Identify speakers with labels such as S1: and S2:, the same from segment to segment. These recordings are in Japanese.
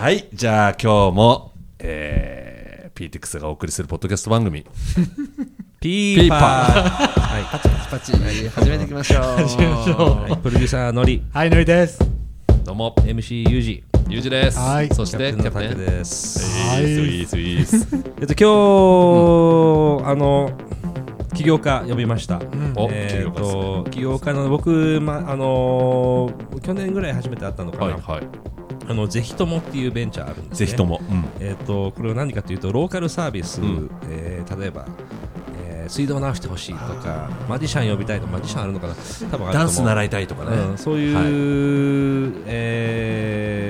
S1: はい、じゃあ今日も、えー、PTX がお送りするポッドキャスト番組、
S2: ピ
S1: ーパー
S2: はい、
S3: パチパチはい始めていきましょう
S4: 始めましょう
S2: はい、プロデューサーのり、
S4: はい、のりです。
S1: どうも、
S2: MC ユージ、
S1: ゆうじです。
S4: はい
S1: そして、
S2: キャプテン。です。
S4: はい
S1: スイースイース。
S2: えっと、今日、あの、起業家呼びました。
S1: お
S2: えっ
S1: 起業家ですね
S2: と、起業家の僕、ま、あのー、去年ぐらい初めて会ったのかな。
S1: はいはい。
S2: あの、ぜひともっていうベンチャーあるんです、ね。
S1: ぜひと。も。うん
S2: えっと、これは何かというと、ローカルサービス、
S1: ん
S2: えー例えば、えー水道直してほしいとか、マジシャン呼びたいとか、マジシャンあるのかな多分
S1: ダンス習いたいとかね。
S2: うん、そういう、え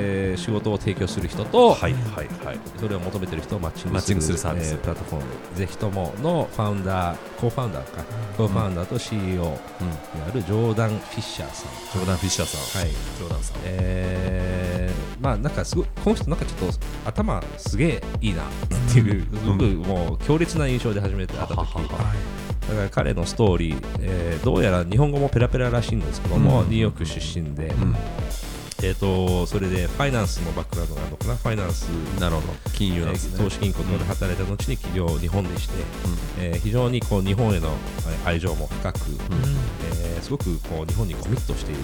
S2: ー仕事を提供する人と、
S1: はいはいはい。
S2: それを求めてる人をマッチング
S1: マッチングするサービス
S2: えプラットフォームぜひとものファウンダーコーファウンダーか、コーファウンダーと CEO で
S1: うん。
S2: あるジョーダン・フィッシャーさん
S1: ジョーダン・フィッシャーさん。
S2: はい
S1: ジョーダンさん。
S2: えーまあなんかすごいこの人なんかちょっと頭すげえいいなっていうすごくもう強烈な印象で初めて会った時
S1: ははは
S2: だから彼のストーリー、えーどうやら日本語もペラペラらしいんですけども、ニューヨーク出身で、
S1: うん。
S2: えー、とそれでファイナンスのバックグラウンドがあるのかな？ファイナンス
S1: なるほど。金融なんですね。
S2: 投資銀行で働いた後に起業を日本でして、えー非常にこう日本へのえー愛情も深く、えーすごくこう日本にコミットしている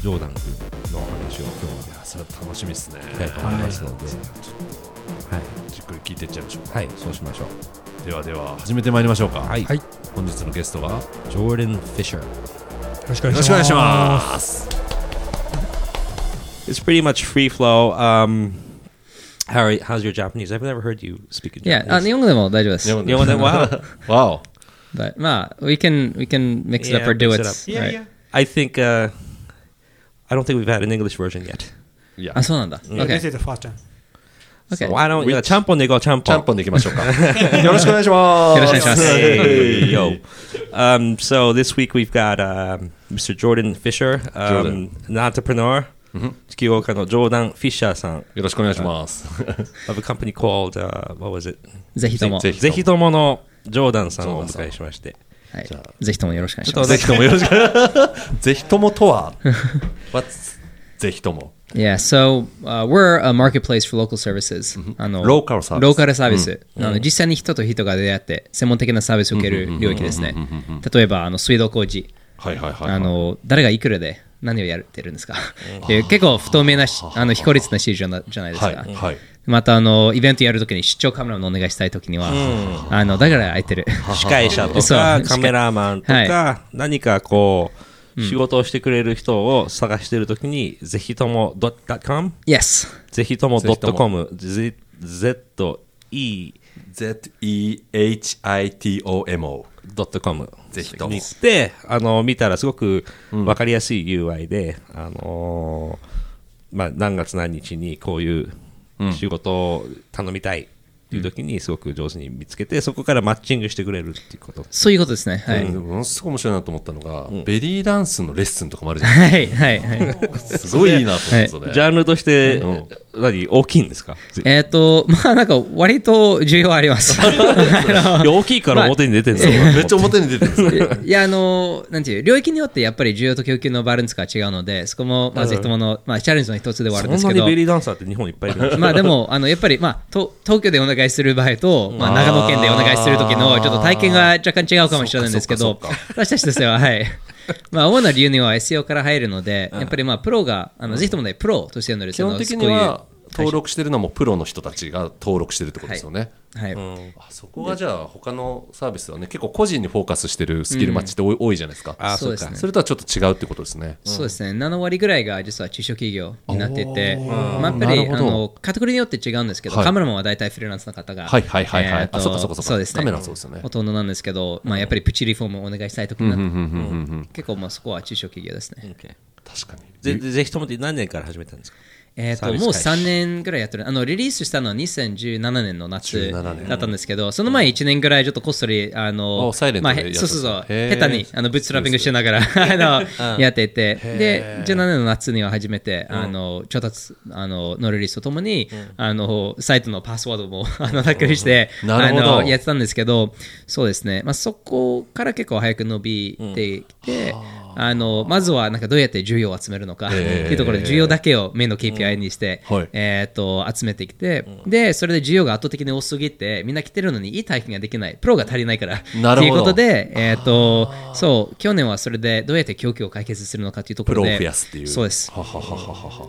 S2: ジョーダン君のお話を今日は
S1: それ楽しみですね。
S2: したいと思いますので、はい
S1: じっくり聞いていっちゃいましょう。
S2: はい、そうしましょう。
S1: ではでは、始めてまいりましょうか。
S2: はい、
S4: はい
S1: 本日のゲストが、よ
S2: ジョーデン・フィッシャー。
S4: よろしくお願いし
S1: ろしくお願いし
S4: ます。
S1: ます。
S2: It's pretty much free flow. Um, Harry, how's your Japanese? I've never heard you speak in
S3: いや、あ、
S2: Japanese.
S3: 日本語でも大丈夫です。
S1: 日本
S2: 日本で Wow.
S1: わお。
S3: But まあ、we can, we can mix it up
S2: Yeah,
S3: or do
S2: mix
S3: it.
S2: it up.
S4: Yeah,
S3: Right.
S4: yeah.
S2: I think uh, I don't think we've had an English version yet.
S1: いや
S3: あ、、そうなんだ。
S4: Yeah,
S3: Okay.
S4: This is the first time.
S3: Okay.
S2: So why don't you
S1: Which-
S2: ちゃんぽんでいこうちゃんぽん。
S1: ちゃんぽんでいきましょうか。よろしくお願いします。
S3: よろしくお願いします
S2: Hey, yo. Um, so this week we've got um, Mr. Jordan Fisher, um, an entrepreneur, 起業家のジョーダン・フィッシャーさん。
S1: よろしくお願いします。
S2: of a company called、uh, what was it?
S3: ぜひとも。
S1: ぜひ
S2: とものジョーダンさん。をお迎えしまして。
S3: はい。ぜひともよろしくお願いします。
S1: ぜひともよろしく。ぜひともとは What's ぜひとも。
S3: Yeah, so、uh, we're a marketplace for local services. あの
S1: ローカルサービス
S3: ローカルサービス。あの実際に人と人が出会って、専門的なサービスを受ける領域ですね。例えば、あの水道工事。
S1: はいはいはい。
S3: あの誰がいくらで何をやってるんですか？っていう結構不透明なしあ。の非効率な市場なじゃないですか、
S1: はいはい。
S3: またあのイベントやるときに出張カメラのお願いしたいときには、あのだから空いてる。
S2: 司会者とかカメラマンと
S3: は
S2: か何かこう仕事をしてくれる人を探してるときにぜひとも .com
S3: Yes
S2: ぜひとも .com Z Z E
S1: Z-E-H-I-T-O-M-O。
S2: .com
S1: ぜひとも。
S2: に行ってあの見たらすごく分かりやすい UI で、あのーまあ、何月何日にこういう仕事を頼みたいっていう時にすごく上手に見つけてそこからマッチングしてくれるっていうこと。
S3: そういうことですね。はい、
S1: でもものすごい面白いなと思ったのが、ベリーダンスのレッスンとかもあるじゃん。
S3: はいはいはい。
S1: すごいいいなと思って、それ。
S2: ジャンルとして、何大きいんですか？
S3: えっとまあなんか割と重要あります。
S2: 大きいから表に出てるんですよ、
S1: めっちゃ表に出てる。んですよ。
S3: いやあのなんていう領域によってやっぱり需要と供給のバランスが違うのでそこもまあぜひともの、まあ、チャレンジの一つではあるんですけど。
S2: そんなにベリーダンサーって日本いっぱいいるんです
S3: まあでも、あのやっぱり、まあ、と東京でお願いする場合と、まあ、長野県でお願いする時のちょっと体験が若干違うかもしれないんですけど私たちとしては、はい。まあ、主な理由には SEO から入るので、やっぱりまあプロが、あのぜひともね、プロとしてのですね
S1: 基本的には登録してるのもプロの人たちが登録してるってことですよね。
S3: はい、
S1: あそこがじゃあ他のサービスはね結構個人にフォーカスしてるスキルマッチって多い,、多いじゃないですか。
S2: あそうか
S3: そうですね。
S1: それとはちょっと違うってことですね。
S3: そうですね、7割ぐらいが実は中小企業になっていて、まあ、やっぱりあのカテゴリーによって違うんですけど、
S1: はい。
S3: カメラマンは大体フリーランスの方が、
S1: はいはいはいはい。
S3: えーと
S1: あそっかそっかそっか。
S3: そうですね、
S1: カメラはそうですよね。
S3: ほとんどなんですけど、まあ、やっぱりプチリフォームをお願いしたいときになって、結構まあそこは中小企業ですね。
S1: 確かに。
S2: ぜぜぜひともって何年から始めたんですか？
S3: えー、ともう
S2: 開始。
S3: 3年ぐらいやってる。あのリリースしたのは2017年の夏
S1: 17年。
S3: だったんですけどその前1年ぐらいちょっとこっそりあのまあそうそう下手にあのブーツトラッピングしながら あのやっていてで17年の夏には初めてあの調達あののリリースとともにあのサイトのパスワードも あのタックルしてあ
S1: なるほど。
S3: のやってたんですけどそうですね。まあそこから結構早く伸びてきてあのまずはなんかどうやって需要を集めるのかっていうところで需要だけをメインの KPI にして、
S1: はい。
S3: えー、と集めてきて、でそれで需要が圧倒的に多すぎてみんな来てるのにいい体験ができない。プロが足りないから
S1: なるほど。
S3: っていうことで、えー、とそう去年はそれでどうやって供給を解決するのかっていうところで
S1: プロを増やすっていう。
S3: そうです。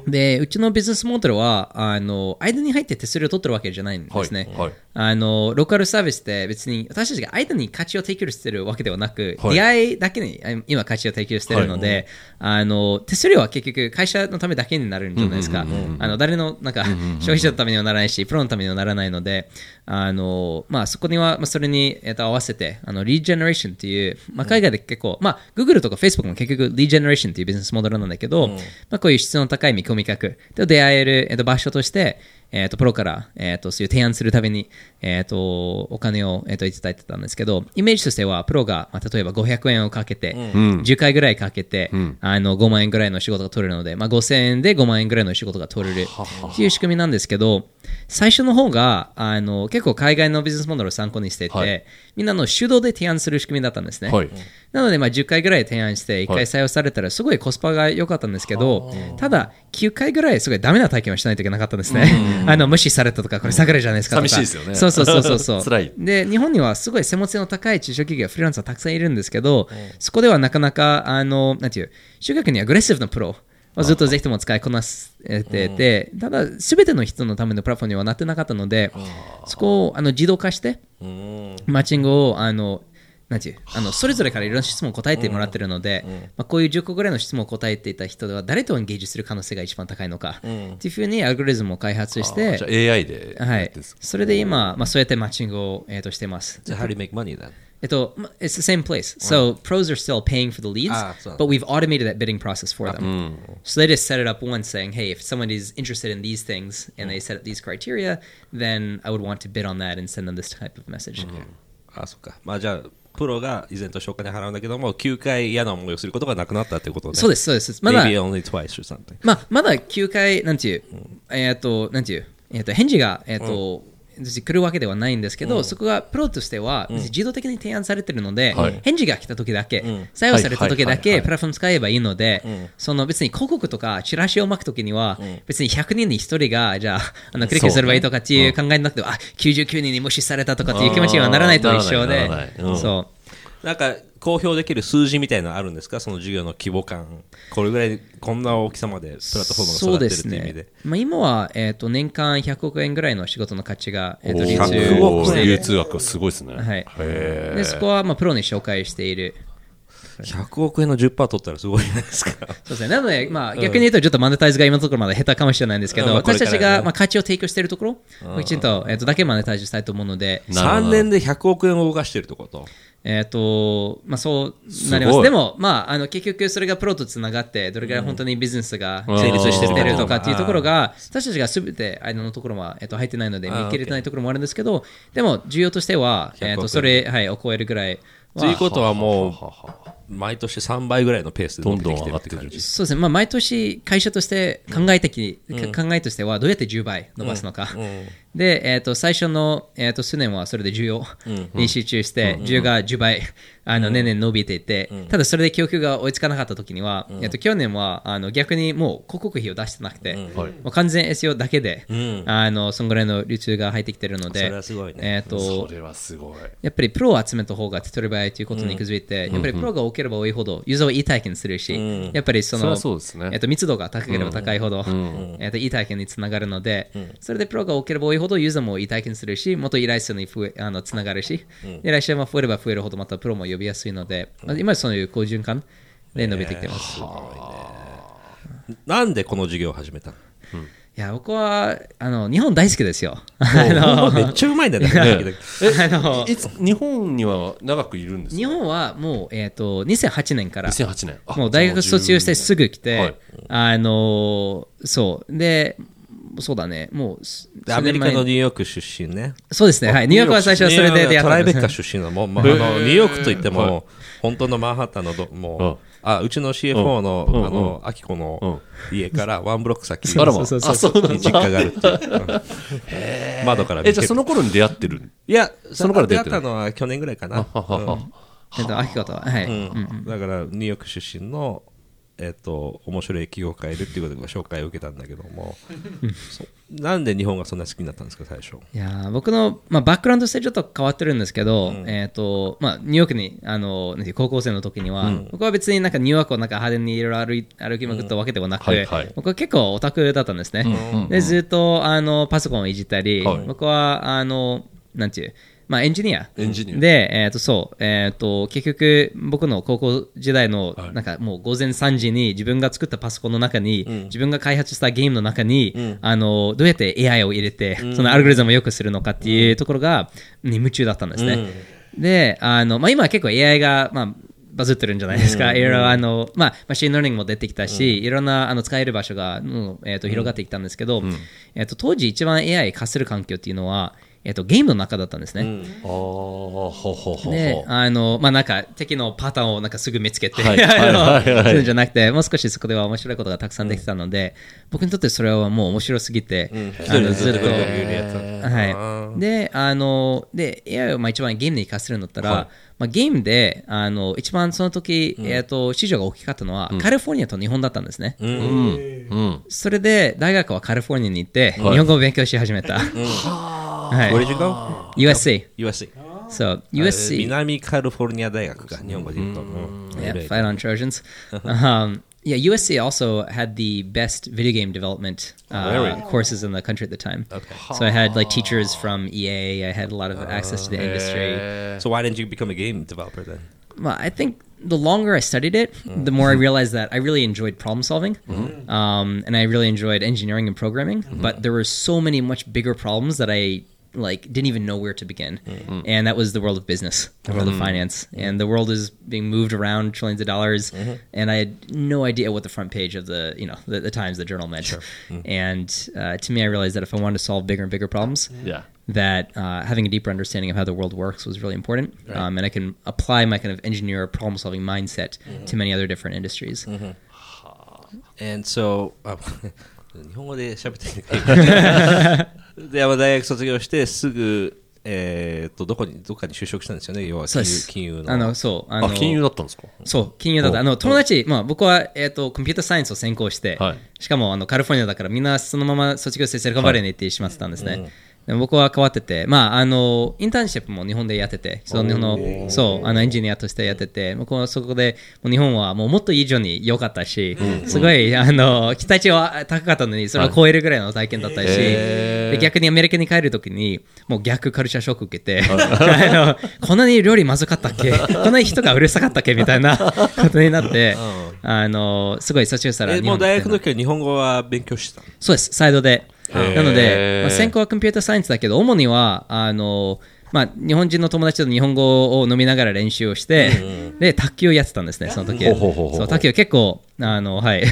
S3: でうちのビジネスモデルはあの間に入って手数料を取ってるわけじゃないんですね、
S1: はいはい。
S3: あのローカルサービスって別に私たちが間に価値を提供してるわけではなく、
S1: はい。
S3: 出会いだけにあ今価値を提供してるので、あの手数料は結局会社のためだけになるんじゃないですか、あの誰のなんか消費者のためにはならないしプロのためにはならないのであの、まあ、そこにはまあそれに、えっと合わせてあのリージェネレーションっていう、まあ、海外で結構、まあ、Google とか Facebook も結局リージェネレーションっていうビジネスモデルなんだけど、まあ、こういう質の高い見込み客と出会える、えっと場所としてえー、とプロから、えー、とそういう提案するために、えー、とお金を、えー、といただいてたんですけど、イメージとしては、プロが、まあ、例えば500円をかけて、10回ぐらいかけて、あの5万円ぐらいの仕事が取れるので、まあ、5000円で5万円ぐらいの仕事が取れるっていう仕組みなんですけど、最初の方があの結構海外のビジネスモデルを参考にしてて、
S1: はい
S3: みんなの手動で提案する仕組みだったんですね。
S1: はい
S3: なので、まあ、10回ぐらい提案して、1回採用されたら、すごいコスパが良かったんですけど、ただ、9回ぐらい、すごいダメな体験をしないといけなかったんですね。あの無視されたとか、これ、桜じゃないですかとか。
S1: 寂しいですよね
S3: そうそうそうそうそう。
S1: 辛い
S3: で、日本にはすごい専門性の高い中小企業、フリーランスはたくさんいるんですけど、そこではなかなか、あの、なんていう、集客にアグレッシブなプロ。はずっとぜひとも使いこなしてて、ただ、すべての人のためのプラットフォームにはなってなかったので、そこをあの自動化して、マッチングをあのなんていうあのそれぞれからいろんな質問を答えてもらってるので、まあ、こういう10個ぐらいの質問を答えていた人では誰とエンゲージする可能性が一番高いのか、っていうふうにアルゴリズムを開発して
S1: じゃあ AI で
S3: はい。それで今、まあ、そうやってマッチングを、えー、としてます。
S2: So how do you make money then?
S3: えっと、ま it's the same place. So pros are still paying for the leads,
S2: あそう
S3: but we've automated that bidding process for them. So they just set it up once saying, hey, if someone is interested in these things and they set up these criteria, then I would want to bid on that and send them this type of message.
S2: あ、そっか。まあじゃあ、プロが依然としてお金払うんだけども、9回嫌な思いをすることがなくなったってことね。
S3: そうです、そうです。まだ
S2: Maybe only twice or something.
S3: まあ、まだ9回、なんていう、えっ、と、なんていう、えっ、と、返事が、えっ、と、別に 来るわけではないんですけど、そこがプロとしては、自動的に提案されてるので、
S1: はい。
S3: 返事が来た時だけ、採用された時だけプラットフォーム使えばいいので、その別に広告とかチラシを巻く時には、別に100人に1人が、じゃあ、あのクリックすればいいとかっていう考えなくては、あ99人に無視されたとかっていう気持ちにはならないと一緒で。そう。
S2: なんか、公表できる数字みたいなのあるんですか？その授業の規模感。これぐらい、こんな大きさまでプラットフォームが育ってるっていう意味で。
S3: まあ、今は、えー、と年間100億円ぐらいの仕事の価値が、えー、と流
S1: お
S3: 通
S2: 100億
S3: している。
S1: 流通額がすごいですね。
S3: はいでそこは、まあ、プロに紹介している。
S2: 100億円の10%取ったらすごいじゃないですか。
S3: そうですね。なので、まあ、逆に言うと、ちょっとマネタイズが今のところまだ下手かもしれないんですけど、私たちが、まあ、価値を提供しているところをきちんと,、えー、とだけマネタイズしたいと思うので、
S1: なるほど
S2: 3年で100億円を動かしてるってこと？
S3: えっ、と、まあ、そうなります。す。でも、まあ、あの、結局それがプロとつながって、どれぐらい本当にビジネスが
S1: うん。
S3: 成立して
S1: うん
S3: るとかっていうところが、私たちがすべて間のところは、えっと入ってないので、
S2: あー
S3: 見切れてないところもあるんですけど、でも、需要としては、
S2: 100
S3: えっと、
S2: 億
S3: それ、はい、を超えるぐらいは。
S2: ということはもう、毎年3倍ぐらいのペースで
S1: どんどん上がってくる。
S3: そうですね、まあ、毎年会社として考え的、考えとしてはどうやって10倍伸ばすのか、で、えー、と最初の、えー、と数年はそれで需要に集中して、需要が10倍あの年々伸びていて、ただそれで供給が追いつかなかった時には、えー、と去年はあの逆にもう広告費を出してなくて、もう完全 SEO だけで、あのそんぐらいの流通が入ってきてるので、
S2: それはすごいね。
S3: えー、と
S1: それはすごい。
S3: やっぱりプロを集めた方が手っ取り早いということに気づいて、やっぱりプロが多ければ多いほど、ユーザーはいい体験するし、やっぱりその
S1: そりゃそうですね。
S3: えっと密度が高ければ高いほど、えっといい体験につながるので、それでプロが多ければ多いほど、ユーザーもいい体験するし、もっと依頼数に増えあのつながるし、依頼者も増えれば増えるほど、またプロも呼びやすいので、まあ今はそういう好循環で伸びてきてます。
S2: なんでこの授業を始めたの？
S3: いや、僕はあの日本大好きですよ。
S2: めっちゃうまいんだね。
S3: あの
S1: 日本には長くいるんですか？
S3: 日本はもう、えっと2008年から。
S1: 2008年。あ
S3: もう大学卒業してすぐ来て、
S1: はい
S3: あのーそう。で、そうだね、もう
S2: アメリカのニューヨーク出身ね。
S3: そうですね、はい。ニューヨークは最初はそれで出会
S2: ト
S3: ったんです
S2: ライベッカ出身の、もう、まあ、あのニューヨークといっても、本当のマンハッタンのど、もう、あ、うちの CFO の、
S1: うん。
S2: あの、アキコの家からワンブロック先に実家があるっていう。うん。窓から見
S1: え、
S2: て。る
S1: じゃあその頃に出会ってる？
S2: いや、
S1: その頃出会ってる？
S2: 出会ったのは去年ぐらいかな。
S3: えっと、秋子とは、はい。
S2: うん。だからニューヨーク出身のえっと面白い企業家がいるっていうことで紹介を受けたんだけども。なんで日本がそんな好きになったんですか最初。
S3: いやー僕の、まあ、バックグラウンドとしてちょっと変わってるんですけど、えっ、と、まあ、ニューヨークに、あの、高校生の時には、僕は別になんかニューヨークをなんか派手にいろいろ歩い歩きまくったわけではなくて、
S1: はいはい。
S3: 僕は結構オタクだったんですね。で、ずっと、あの、パソコンをいじったり、
S1: はい。
S3: 僕は、あの、なんていう、まあ、エンジニア。
S1: エンジニア。
S3: で、えっ、と、そう、えっ、と、結局、僕の高校時代の、なんかもう午前3時に自分が作ったパソコンの中に、自分が開発したゲームの中に、あの、どうやって AI を入れて、そのアルゴリズムを良くするのかっていうところが、に夢中だったんですね。で、あの、まあ、今は結構 AI が、まあ、バズってるんじゃないですか。いろいろ、あの、まあ、 machine learning も出てきたし、いろんな、あの、使える場所が、うんえっ、と、広がってきたんですけど、えっ、と、当時一番 AI 化する環境っていうのは、えっ、と、ゲームの中だったんですね。
S1: ああほうほうほうほう。
S3: で、あの、まあ、なんか、敵のパターンをなんかすぐ見つけて、
S1: はい。はいはいはい。
S3: あのするんじゃなくて、もう少しそこでは面白いことがたくさんできたので、僕にとってそれはもう面白すぎて、あのずっと、はい。で、あの、で、AI をまあ一番ゲームに活かせるんだったら、
S1: はい。
S3: まあ、ゲームで、あの、一番その時、えっ、と、市場が大きかったのは、カリフォルニアと日本だったんですね。
S1: うん。うん。
S3: それで、大学はカリフォルニアに行って、
S1: はい。
S3: 日本語を勉強し始めた。はい。
S2: Where did you go?
S3: USC。
S2: USC
S3: そう、
S2: えー
S3: USC。
S2: 南カリフォルニア大学か日本語で言うと、うん
S3: Yeah, fight on Trojans. um, yeah, USC also had the best video game development uh,
S1: Really?
S3: courses in the country at the time. So I had like teachers from EA. I had a lot of access to the industry.
S2: So why didn't you become a game developer then?
S3: Well, I think the longer I studied it, the more I realized that I really enjoyed problem solving, um, and I really enjoyed engineering and programming. But there were so many much bigger problems that I like didn't even know where to begin, and that was the world of business, the world of finance, and the world is being moved around trillions of dollars, and I had no idea what the front page of the you know the, the Times, the journal meant. And uh, to me, I realized that if I wanted to solve bigger and bigger problems,
S1: Yeah.
S3: that uh, having a deeper understanding of how the world works was really important. Um, and I can apply my kind of engineer problem solving mindset to many other different industries.
S2: And so あ日本語で喋ってみて でまあ大学卒業してすぐえーっとどこにどっかに就職したんですよね。要は金融金融の。
S3: あの、そう。あの
S1: あ金融だったんですか？
S3: そう、金融だった。あの、友達、まあ僕は、えっ、と、コンピューターサイエンスを専攻して、
S1: はい。
S3: しかも、あの、カリフォルニアだからみんなそのまま卒業してセルカバレーに行ってしまってたんですね。でも僕は変わってて、まあ、あの、インターンシップも日本でやってて、その日本の、そう、あの、エンジニアとしてやってて、僕はそこで、日本はもうもっと以上に良かったし、すごい、あの、期待値は高かったのに、それを超えるぐらいの体験だったし、で逆にアメリカに帰るときに、もう逆カルチャーショック受けて、あの、こんなに料理まずかったっけ？こんなに人がうるさかったっけ？みたいな ことになって、あの、すごい卒業したら
S2: えもう大学の時は日本語は勉強してたの？
S3: そうです、サイドで。
S1: ー
S3: なので、まあ、専攻はコンピューターサイエンスだけど、主には、あの、まあ、日本人の友達と日本語を飲みながら練習をして、で、卓球をやってたんですね、その時。そう、卓球結構、あの、はい。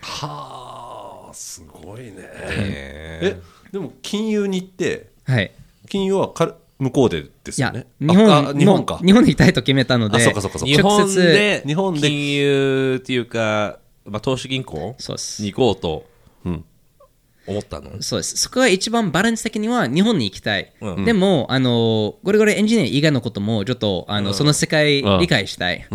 S1: はあすごいね。
S2: へ
S1: えでも金融に行って
S3: はい。
S1: 金融はか向こうでです
S3: いや
S1: よね、
S3: 日本、
S1: 日本か。
S3: 日本にいたいと決めたので、
S1: あそうかそうかそうか。
S2: 日本で
S1: 日本で。
S2: 金融っていうか、まあ、投資銀行
S3: そうです。
S2: に行こうと
S1: うん
S2: 思ったの？
S3: そうです。そこが一番バランス的には日本に行きたい。
S2: うん。
S3: でも、あの、ゴリゴリエンジニア以外のことも、ちょっと、あの、その世界
S1: うん。
S3: 理解したい。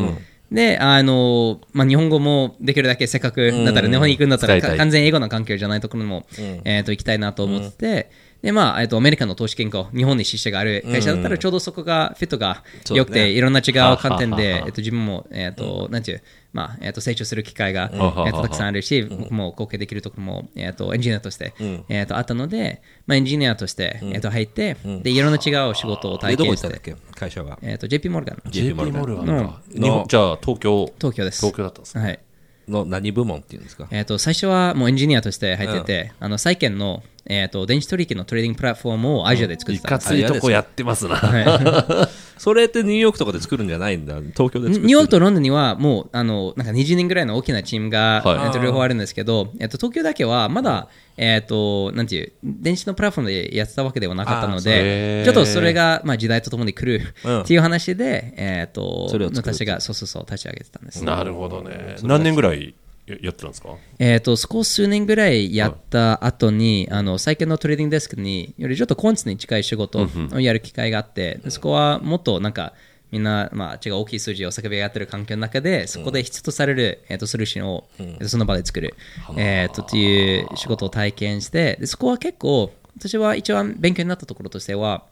S3: で、あの、まあ、日本語もできるだけせっかくだったら、日本に行くんだったら、完全英語の環境じゃないところにも、えっと、行きたいなと思って、で、まあ、えっと、アメリカの投資銀行、日本に支社がある会社だったら、ちょうどそこが、フィットが良くて、いろんな違う観点でえっと、自分も、えっと、なんていう、まあ、えっと、成長する機会が、えっと、たくさんあるし、僕も貢献できるところも、えっと、エンジニアとして、えっと、あったので、まあ、エンジニアとして、えっと、入って、で、いろんな違う仕事を体
S2: でどこ行
S3: 験して、
S2: ったんだっけ？会社は。
S3: えっと、JP モルガン、
S1: JP モルガンか。
S2: の
S1: じゃあ東京。
S3: 東京です。
S1: 東京だったんですか？
S3: はい。
S2: の何部門っていうんですか？
S3: えっと、最初はもうエンジニアとして入ってて、あの、債券の、えっと、電子取引のトレーディングプラットフォームをアジアで作って
S1: いか
S3: たんです。
S1: ついとこやってますな。
S2: それってニューヨークとかで作るんじゃないんだ？東京で
S3: ニューヨークとロンドンにはもうあのなんか20人ぐらいの大きなチームが、
S1: はい。
S3: えっと両方あるんですけど、えっと、東京だけはまだ、えっとなんていう電子のプラットフォームでやってたわけではなかったのでちょっとそれが、まあ、時代とともに来る
S2: うん。
S3: っていう話で、えっと
S2: それを
S3: 私がそうそうそう立ち上げてたんです、
S1: なるほどね。何年ぐらいややってたんですか？
S3: えっとそこを数年ぐらいやった後に、あの最近のトレーディングデスクによりちょっとコンツに近い仕事をやる機会があって、でそこはもっとなんかみんな、まあ、違う大きい数字を叫び上がってる環境の中で、そこで必要とされる、えー、とソリューションを、えーとその場で作る、えー、とっていう仕事を体験してで、そこは結構、私は一番勉強になったところとしては、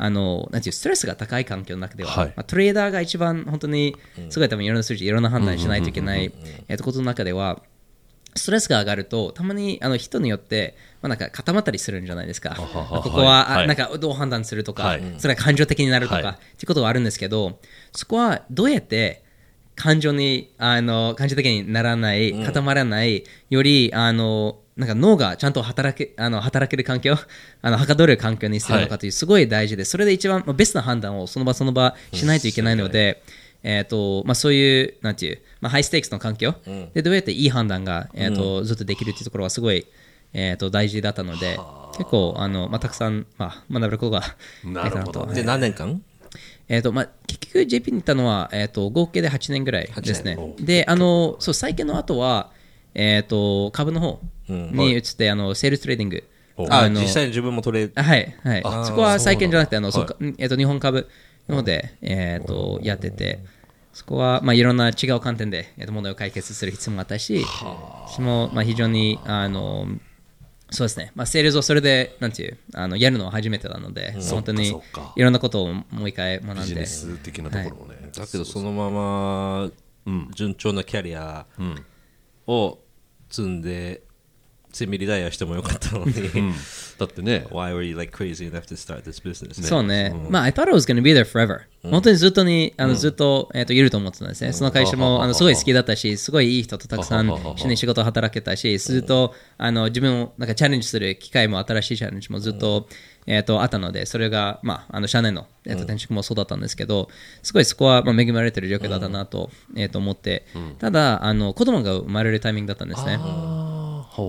S3: あのなんていうストレスが高い環境の中では、
S1: はい。
S3: まあ、トレーダーが一番本当にすごい多分いろんな数字、いろんな判断しないといけないことの中では、ストレスが上がると、たまにあの人によって、まあ、なんか固まったりするんじゃないですか。ここは、なんかどう判断するとか、
S1: はい。
S3: それは感情的になるとか、
S1: はい。
S3: っていうことはあるんですけど、そこはどうやって感情に、あの感情的にならない、固まらない、より、あのなんか脳がちゃんと働けあの働ける環境、あのはかどる環境にするのかという、すごい大事で、それで一番まあベストな判断をその場その場しないといけないので、えーとまあ、そういう、なんていう、まあ、ハイステークスの環境、でどうやっていい判断が、えーとずっとできるというところはすごい、えー、と大事だったので、結構、あのまあ、たくさん、まあ、学べることが
S1: なるほど。
S3: できたなと。
S2: で、何年間？
S3: えーとまあ、結局 JP に行ったのは、えー、と合計で8年ぐらいですね。で、あのそう債券の後は、えー、と株の方に移って、あのセールストレーディング。
S2: あ、
S3: の
S2: 実際に自分もトレー
S3: あはい、はい。そこは債券じゃなくて、あの、えっと、日本株の方で、えっと、やってて、そこは、まあ、いろんな違う観点で、えっと、問題を解決する必要もあったし、私も、まあ、非常に、あの、そうですね、まあ、セールスをそれで、なんていう、あのやるのは初めてなので、本当にいろんなことをもう一回学んで。
S1: ビジネ、ス的なところもね、
S2: だけどそのまま順調なキャリアを積んでセミリダイヤしてもよかったのに、
S1: うん。だってね
S2: Why were you like crazy enough to start this business?
S3: そうね、まあ、I thought I was to be there forever、本当にずっとに、あのずっと,、えー、といると思ってたんですね。その会社もあのすごい好きだったし、すごいいい人とたくさん一緒に仕事を働けたし、ずっとあの自分をなんかチャレンジする機会も新しいチャレンジもずっと,、えー、とあったので、それが、まあ、あの社内の、えー、と転職もそうだったんですけど、すごいそこは、まあ、恵まれてる状況だったなと,、えー、と思って、ただあの、子供が生まれるタイミングだったんですね。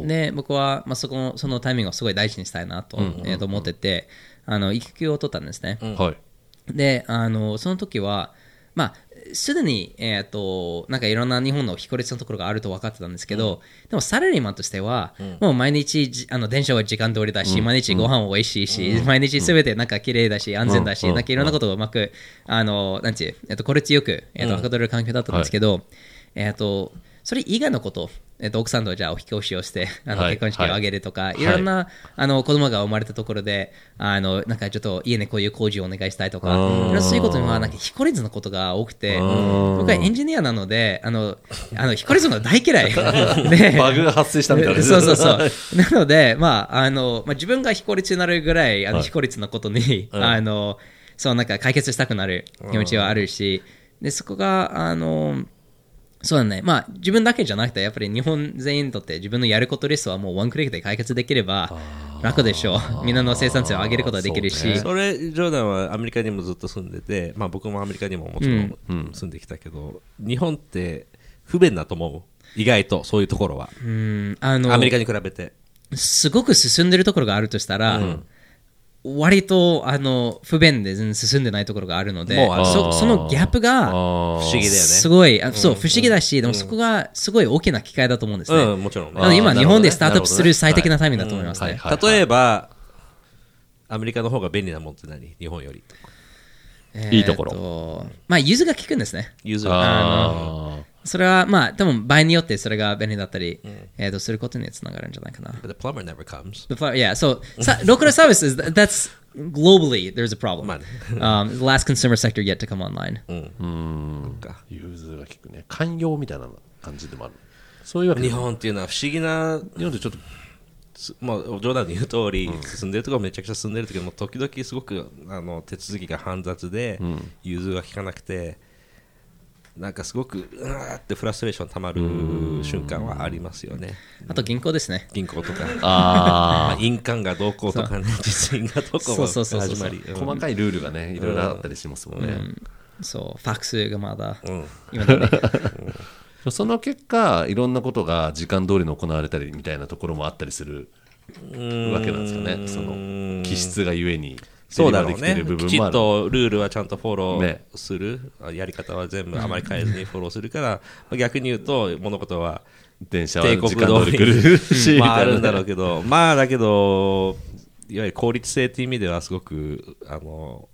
S3: で僕は、まあ、そこのそのタイミングをすごい大事にしたいなと,、えーと思っててあの育休を取ったんですね、
S1: はい。
S3: であのその時はまあすでに、えー、となんかいろんな日本の非効率のところがあると分かってたんですけど、でもサラリーマンとしては、もう毎日じあの電車は時間通りだし、毎日ご飯は美味しいし、毎日すべてなんか綺麗だし安全だし、
S1: うん。
S3: なんかいろんなことをうまく、あのなんていう、えっと効率よく、えっとはかどれる環境だったんですけど、えっとそれ以外のこと、えっと、奥さんとじゃあお引っ越しをして あの
S1: はい
S3: 結婚式を挙げるとか、
S1: はい。
S3: い、ろんな、あの子供が生まれたところであのなんかちょっと家にこういう工事をお願いしたいとかそういうことにはなんか非効率のことが多くて僕はエンジニアなのであのあの非効率の大嫌い。で
S1: バグが発生したみたいな。
S3: そうそうそう。なので、まあ、あの、まあ、自分が非効率になるぐらい、あの、
S1: はい。
S3: 非効率なことに、あの、そう、なんか解決したくなる気持ちはあるし、で、そこが、あの、そうだね。まあ、自分だけじゃなくて、やっぱり日本全員にとって自分のやることリストはもうワンクリックで解決できれば楽でしょう。みんなの生産性を上げることができるし。
S2: それ、ジョーダンはアメリカにもずっと住んでて、まあ僕もアメリカにももちろん住んできたけど、日本って不便だと思う。意外と、そういうところは。
S3: うん、あの、
S2: アメリカに比べて。
S3: すごく進んでるところがあるとしたら、割とあの不便で全然進んでないところがあるので
S2: もうあ
S3: そそのギャップが
S1: 不
S2: 不思議だよね。
S3: すごい、あそう不思議だし、でもそこがすごい大きな機会だと思うんですね。
S2: うん、もちろんね
S3: なので今、日本でスタートアップする最適なタイミングだと思いますね。
S2: 例えば、アメリカの方が便利なもんって何？日本より。
S3: えー
S1: いいところ
S3: ろ。まあ、融通が効くんですね。
S2: ユーザー
S1: あ
S3: それはまあ、多分場合によってそれが便利だったり、えーとすることにつながるんじゃないかな。
S2: But the plumber never comes.
S3: The fire- yeah, so local services, th- that's globally, there's a problem.
S2: まあね
S3: um, the last consumer sector yet to come online.
S1: ー融通が効くね。寛容みたいな感じでもある。そういうわけで
S2: 日本っていうのは不思議な、
S1: 日本ってちょっと
S2: すまあ、冗談で言う通り、進んでるところめちゃくちゃ進んでるけども、時々すごくあの手続きが煩雑で、融通が利かなくて、なんかすごく、うわーってフラストレーションたまる瞬間はありますよね。
S3: あと銀行ですね。
S2: 銀行とか、
S1: あ
S2: まあ、印鑑がどうこうとかね、実印がどうこう
S3: そうそう。
S1: 細かいルールがねいろいろあったりしますもんね、
S3: そう、ファックスがまだ、
S2: うん。
S3: 今だね。
S1: その結果いろんなことが時間通りに行われたりみたいなところもあったりするわけなんですかね。その気質がゆえに
S2: そうだろうね。
S1: き
S2: ちっとルールはちゃんとフォロ
S1: ね。
S2: ーする、やり方は全部あまり変えずにフォローするから、まあ逆に言うと物事は
S1: 電車は
S2: 帝
S1: 時間通り来る しみ
S2: まああるんだろうけど、まあだけど、いわゆる効率性っていう意味ではすごく、あの、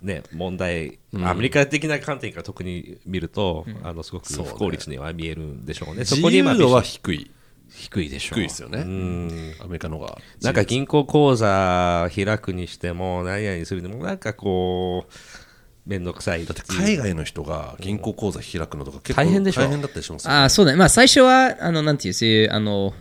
S2: ね、問題、アメリカ的な観点から特に見ると、あのすごく不効率には見えるんでしょうね。そ
S1: 自
S2: こに今
S1: 由度は低い
S2: 低いでしょ。う。
S1: 低いですよね。アメリカの方が。
S2: なんか銀行口座開くにしても、何々するにも、なんかこう、めんどくさい
S1: だって海外の人が銀行口座開くのとか結構
S2: 大変でしょ。
S1: 大変だったりしますよね。
S3: ああ、そうだね。まあ、最初は、あの、なんていう、そういう、あの、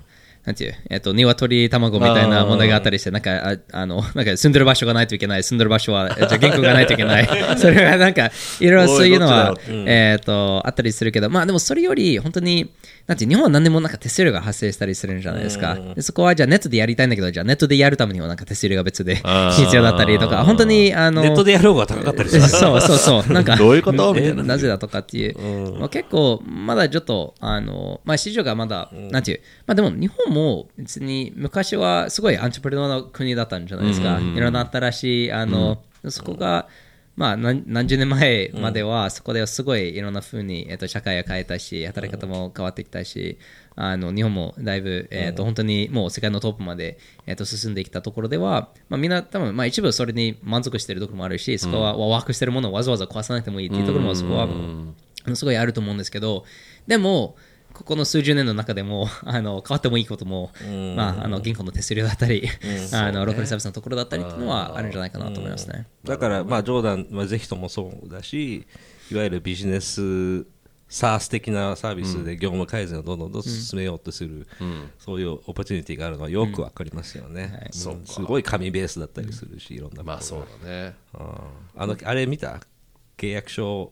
S3: なんていう、えっと、鶏卵みたいな問題があったりして、なんか、ああの、なんか住んでる場所がないといけない、住んでる場所は、えじゃあ銀行がないといけない。それがなんか、いろいろそういうのは
S1: おいどっちだよ、
S3: えっと、あったりするけど、まあでもそれより、本当に、なんていう、日本は何でもなんか手数料が発生したりするんじゃないですか。でそこはじゃあネットでやりたいんだけど、じゃあネットでやるためにはなんか手数料が別で必要だったりとか、本当に、あの、
S2: ネットでやろうが高かったりする。
S3: そうそうそう。なんか、
S1: どういうこと？みたいな
S3: えなぜだとかっていう。まあ、結構、まだちょっと、あの、まあ、市場がまだ、なんていう、まあでも日本も別に昔はすごいアントプレノーの国だったんじゃないですか。いろんな新しい、あの、そこが、まあ何何十年前まではそこではすごいいろんな風に、えっと社会が変えたし働き方も変わってきたしあの日本もだいぶ、えっと本当にもう世界のトップまで、えっと進んできたところでは、まあ、みんな多分、まあ、一部それに満足しているところもあるしそこはワークしてるものをわざわざ壊さなくてもいいっていうところもそこはすごいあると思うんですけどでもここの数十年の中でも あの変わってもいいことも、まあ、あの銀行の手数料だったり、あのローカルサービスのところだったりっていうのはあるんじゃないかなと思いますね。
S2: だから、まあ、ジョーダンはぜひともそうだし、いわゆるビジネス、サース的なサービスで業務改善をどんどんどん進めようとする、そういうオポチュニティがあるのはよくわかりますよね、うん。すごい紙ベースだったりするし、いろんな
S1: まあそうだね。
S2: うん。あのあれ見た？契約書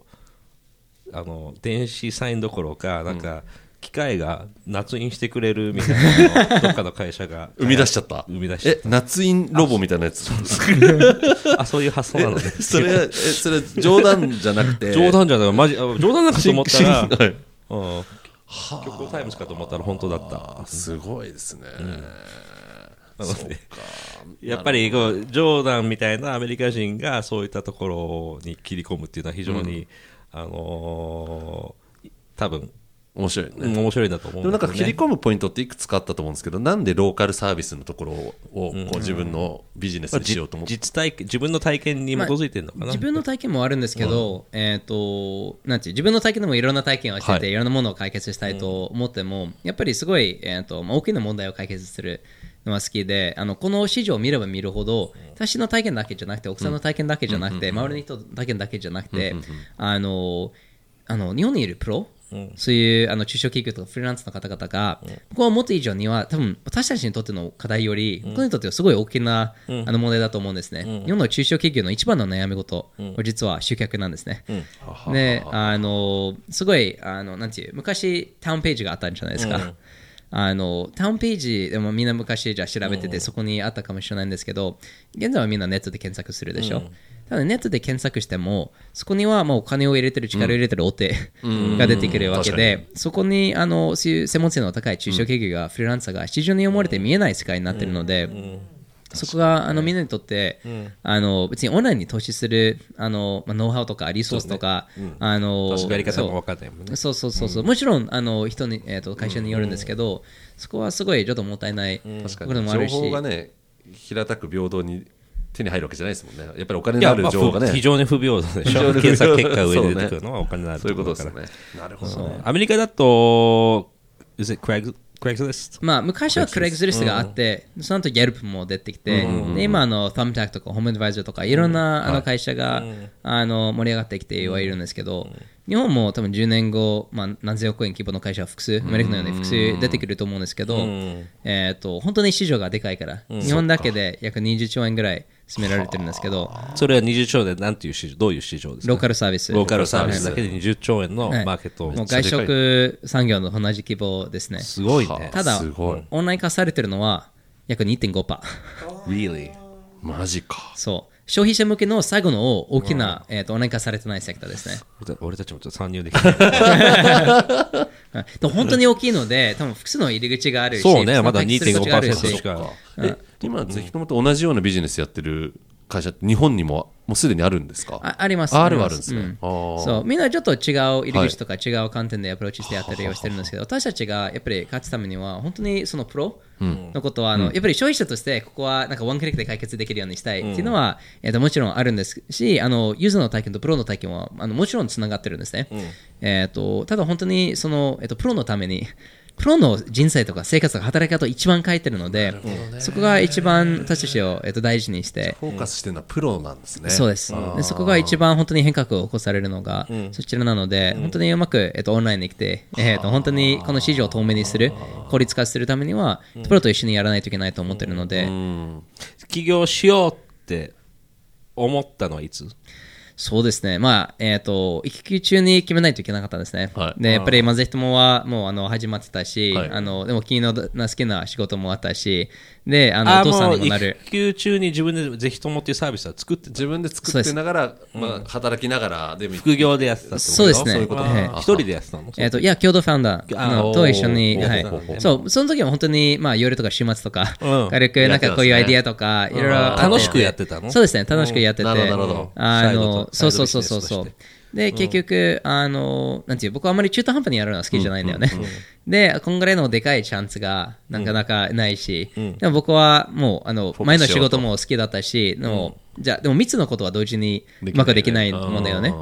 S2: あの電子サインどころかなんか、機械が捺印してくれるみたいなのをどっかの会社が
S1: 生み出しちゃった。
S2: 生み出し
S1: え夏印ロボみたいなやつ。
S2: あそういう発想なのね。
S1: それえそれ冗談じゃなくて。
S2: 冗談じゃない。マジあ冗談なんかと思ったら、
S1: はい。
S2: うん、極タイムズかと思ったら本当だった。
S1: あすごいですね、
S2: なのでやっぱりこうジョーダンみたいなアメリカ人がそういったところに切り込むっていうのは非常に、あのー多分
S1: 面白いね、
S2: 面白いんだと思うん
S1: でもなんか切り込むポイントっていくつかあったと思うんですけどなんでローカルサービスのところをこう自分のビジネスにしようと思って、
S2: 実体験自分の体験に基づいてるのかな、
S3: 自分の体験もあるんですけど、えっ、と、なんていう、自分の体験でもいろんな体験をしてて、
S1: はい。
S3: い、ろんなものを解決したいと思っても、やっぱりすごい、えっ、と、まあ大きな問題を解決するのが好きで、あの、この市場を見れば見るほど、私の体験だけじゃなくて、奥さんの体験だけじゃなくて、周りの人の体験だけじゃなくて、あの、あの、日本にいるプロ、そういうあの中小企業とかフリーランスの方々が、ここを持つ以上には、多分私たちにとっての課題より、僕にとってはすごい大きな、あの問題だと思うんですね。日本の中小企業の一番の悩み事、これ実は集客なんですね。で、あの、すごい、あの、なんていう、昔、タウンページがあったんじゃないですか。あのタウンページでもみんな昔じゃあ調べててそこにあったかもしれないんですけど現在はみんなネットで検索するでしょ、ただネットで検索してもそこにはもうお金を入れてる力を入れてる大手が出てくるわけで、そこにあのそういう専門性の高い中小企業がフリーランサーが市場に思われて見えない世界になってるので、そこがあのみんなにとって、あの別にオンラインに投資するあの、まあ、ノウハウとかリソースとか、あの
S2: やり方
S3: そう。そうそうそうそう、もちろんあの人に、えー、と会社によるんですけど、そこはすごいちょっともったいないころ
S1: に。情
S3: もあるし、
S1: 報がね平たく平等に手に入るわけじゃないですもんね。やっぱりお金のある
S2: まあ、
S1: 情報がね、
S2: 非常に不平等でしょ。
S1: 非常に不
S2: 検索結果が上に出てくるのはお金のある
S1: そういうことですよ
S2: から
S1: ね。なるほどね。
S2: アメリカだと Is it Craig Craigslist?
S3: まあ、昔はクレイグスリストがあって、その後ギャルプも出てきて、で今あの、タムタックとかホームアドバイザーとかいろんな、あの会社が、あの盛り上がってきてはいるんですけど、日本も多分10年後、まあ、何千億円規模の会社は複数、アメリカのように複数出てくると思うんですけど、えっと本当に市場がでかいから、日本だけで約20兆円ぐらい占められてるんですけど、
S2: それは20兆円で何ていう市場どういう市場ですか？
S3: ローカルサービス。
S2: ローカルサービスだけで20兆円の
S3: はい。
S2: マーケットを
S3: もう外食産業の同じ規模ですね。
S2: すごいね。
S3: ただオンライン化されてるのは約2.5%。
S2: Really?
S1: マジか。
S3: そう。消費者向けの最後の大きな、えー、とオンライン化されてないセクターですね。
S2: 俺たちもちょっと参入できない。
S3: 本当に大きいので、多分複数の入り口があるし、
S2: そうね。まだ
S3: 複数の解決する土地があるし。
S2: 2.5%しか。
S1: え今ぜひともと同じようなビジネスやってる会社って日本にももうすでにあるんですか？
S3: ああります。
S1: ああるあるんですね。
S3: うん。そう。みんなちょっと違う入り口とか違う観点でアプローチしてやったりはしてるんですけど、私たちがやっぱり勝つためには、本当にそのプロのことは、あのやっぱり消費者として、ここはなんかワンクリックで解決できるようにしたいっていうのは、えっともちろんあるんですし、あのユーザーの体験とプロの体験はあのもちろんつながってるんですね。えっとただ本当にその、えっとプロのために、プロの人生とか生活とか働き方を一番書いてるので、そこが一番私たちを、えっと大事にして、
S1: フォーカスしてるのはプロなんですね。
S3: そうです。でそこが一番本当に変革を起こされるのがそちらなので、本当にうまく、えっと、オンラインに来て、えっと、本当にこの市場を透明にする、効率化するためには、プロと一緒にやらないといけないと思ってるので、
S2: 起業しようって思ったのはいつ？
S3: そうですね、まあ、えっ、と、育休中に決めないといけなかったんですね。
S1: はい。
S3: で、やっぱり、まあ、ぜひともはもうあの始まってたし、
S1: はい。
S3: あのでも、君の好きな仕事もあったし、で、あのお
S2: あ
S3: 父さんにもなる。
S2: 育休中に自分でぜひともっていうサービスは作ってた
S1: 自分で作ってながら、まあ、働きながらでも
S2: 副業でやってたってこと
S3: そうですね。
S1: そういうこと
S3: え
S2: 一人でやってたの？
S3: えっ、と、いや、共同ファウンダーと一緒に、はい。そう、その時は本当に、まあ、夜とか週末とか、
S2: うん。
S3: 軽く、なんかこういうアイディアとか、いろいろ
S2: 楽しくやってたの？
S3: そうですね、楽しくやってて。
S1: なるほど。なるほど。
S3: あの、
S2: と
S3: そうそうそうそうで、結局、あの、なんていう、僕はあんまり中途半端にやるのは好きじゃないんだよね。で、こんぐらいのでかいチャンスがなかなかないし、でも僕はもう、あの、前の仕事も好きだったし、でも、じゃあでも3つのことは同時にうまくできないもんだよね。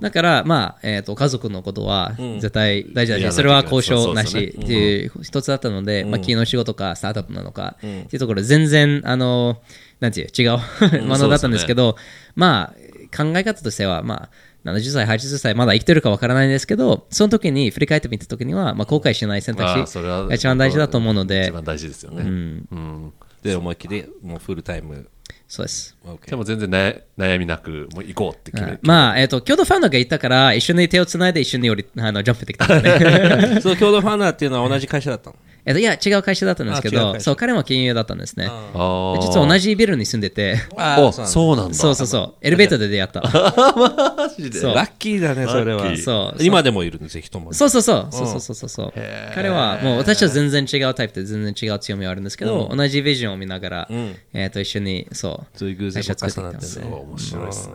S3: だから、まあ、えっ、と、家族のことは絶対大事だし、それは交渉なしっていう一つだったので、まあ、企業の仕事かスタートアップなのかっていうところで全然、あの、なんていう、違う ものだったんですけど、まあ、考え方としては、まあ、70歳、80歳、まだ生きてるかわからないんですけど、その時に振り返ってみた時には、まあ、後悔しない選択
S1: それは
S3: 肢が一番大事だと思うので
S1: 一、番大事ですよね、うん。
S2: で思いっきりもうフルタイム。
S3: そうです。
S1: でも全然悩悩みなくもう行こうって決めて
S3: まあ、えっ、と、共同ファウンダーがいたから、一緒に手をつないで一緒に降りあのジャンプできたんですね。
S2: その共同ファンダーっていうのは同じ会社だったの？
S3: えっと、いや、違う会社だったんですけど、そう、彼も金融だったんですね。実は同じビルに住んでて、
S1: お
S2: そうなんだ。
S1: そうなんだ。
S3: そうそうそう、エレベーターで出会った。
S1: マジで。
S3: そう。
S2: ラッキーだねそれは。
S3: そう。
S2: 今でもいるのぜひとも
S3: そうそうそう、そうそうそうそうそう。彼はもう私は全然違うタイプで全然違う強みはあるんですけど、同じビジョンを見ながら、えっと一緒にそう、
S2: そういう偶然も重なって
S1: そう
S2: ね。
S1: 面白いですね。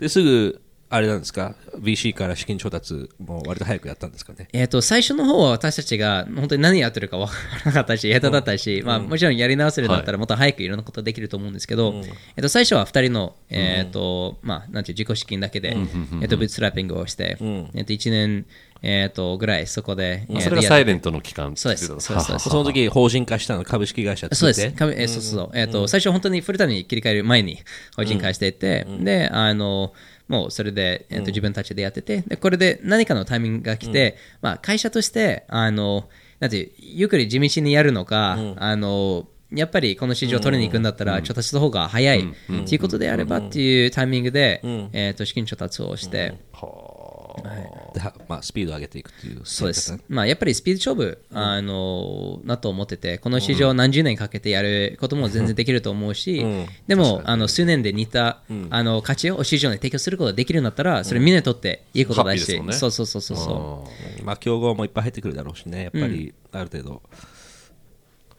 S2: ですぐあれなんですか？VC から資金調達も割と早くやったんですかね？
S3: えっと最初の方は私たちが本当に何やってるか分からなかったし、下手だったし、まあ、もちろんやり直せるんだったらもっと早くいろんなことできると思うんですけど、えっと最初は2人の、えっとまあ、なんていう自己資金だけで、えっとブーツラッピングをして、えっと1年、えっとぐらいそこで、えっと
S1: それがサイレントの期間
S3: そうですそうですそ
S2: の時法人化したの？株式会社
S3: そうです。えそうそうそう。えっ、と、最初本当にフルタイムに切り替える前に法人化していて、で、あの、もうそれで、えっと自分たちでやってて、で、これで何かのタイミングが来て、まあ、会社として、あの、なんていう、ゆっくり地道にやるのか、あの、やっぱりこの市場を取りに行くんだったら、調達した方が早いっていうことであればっていうタイミングで、えっと資金調達をして、
S2: ではまあ、スピードを上げていくっていう
S3: そうです。まあ、やっぱりスピード勝負、あのだと思ってて、この市場を何十年かけてやることも全然できると思うし、でも、あの数年で似た、あの価値を市場に提供することができるんだったら、それみんなにとっていいことだし、
S1: ハッピーですもんね。
S3: そうそうそうそうそう。
S2: まあ、競合もいっぱい入ってくるだろうしね、やっぱりある程度、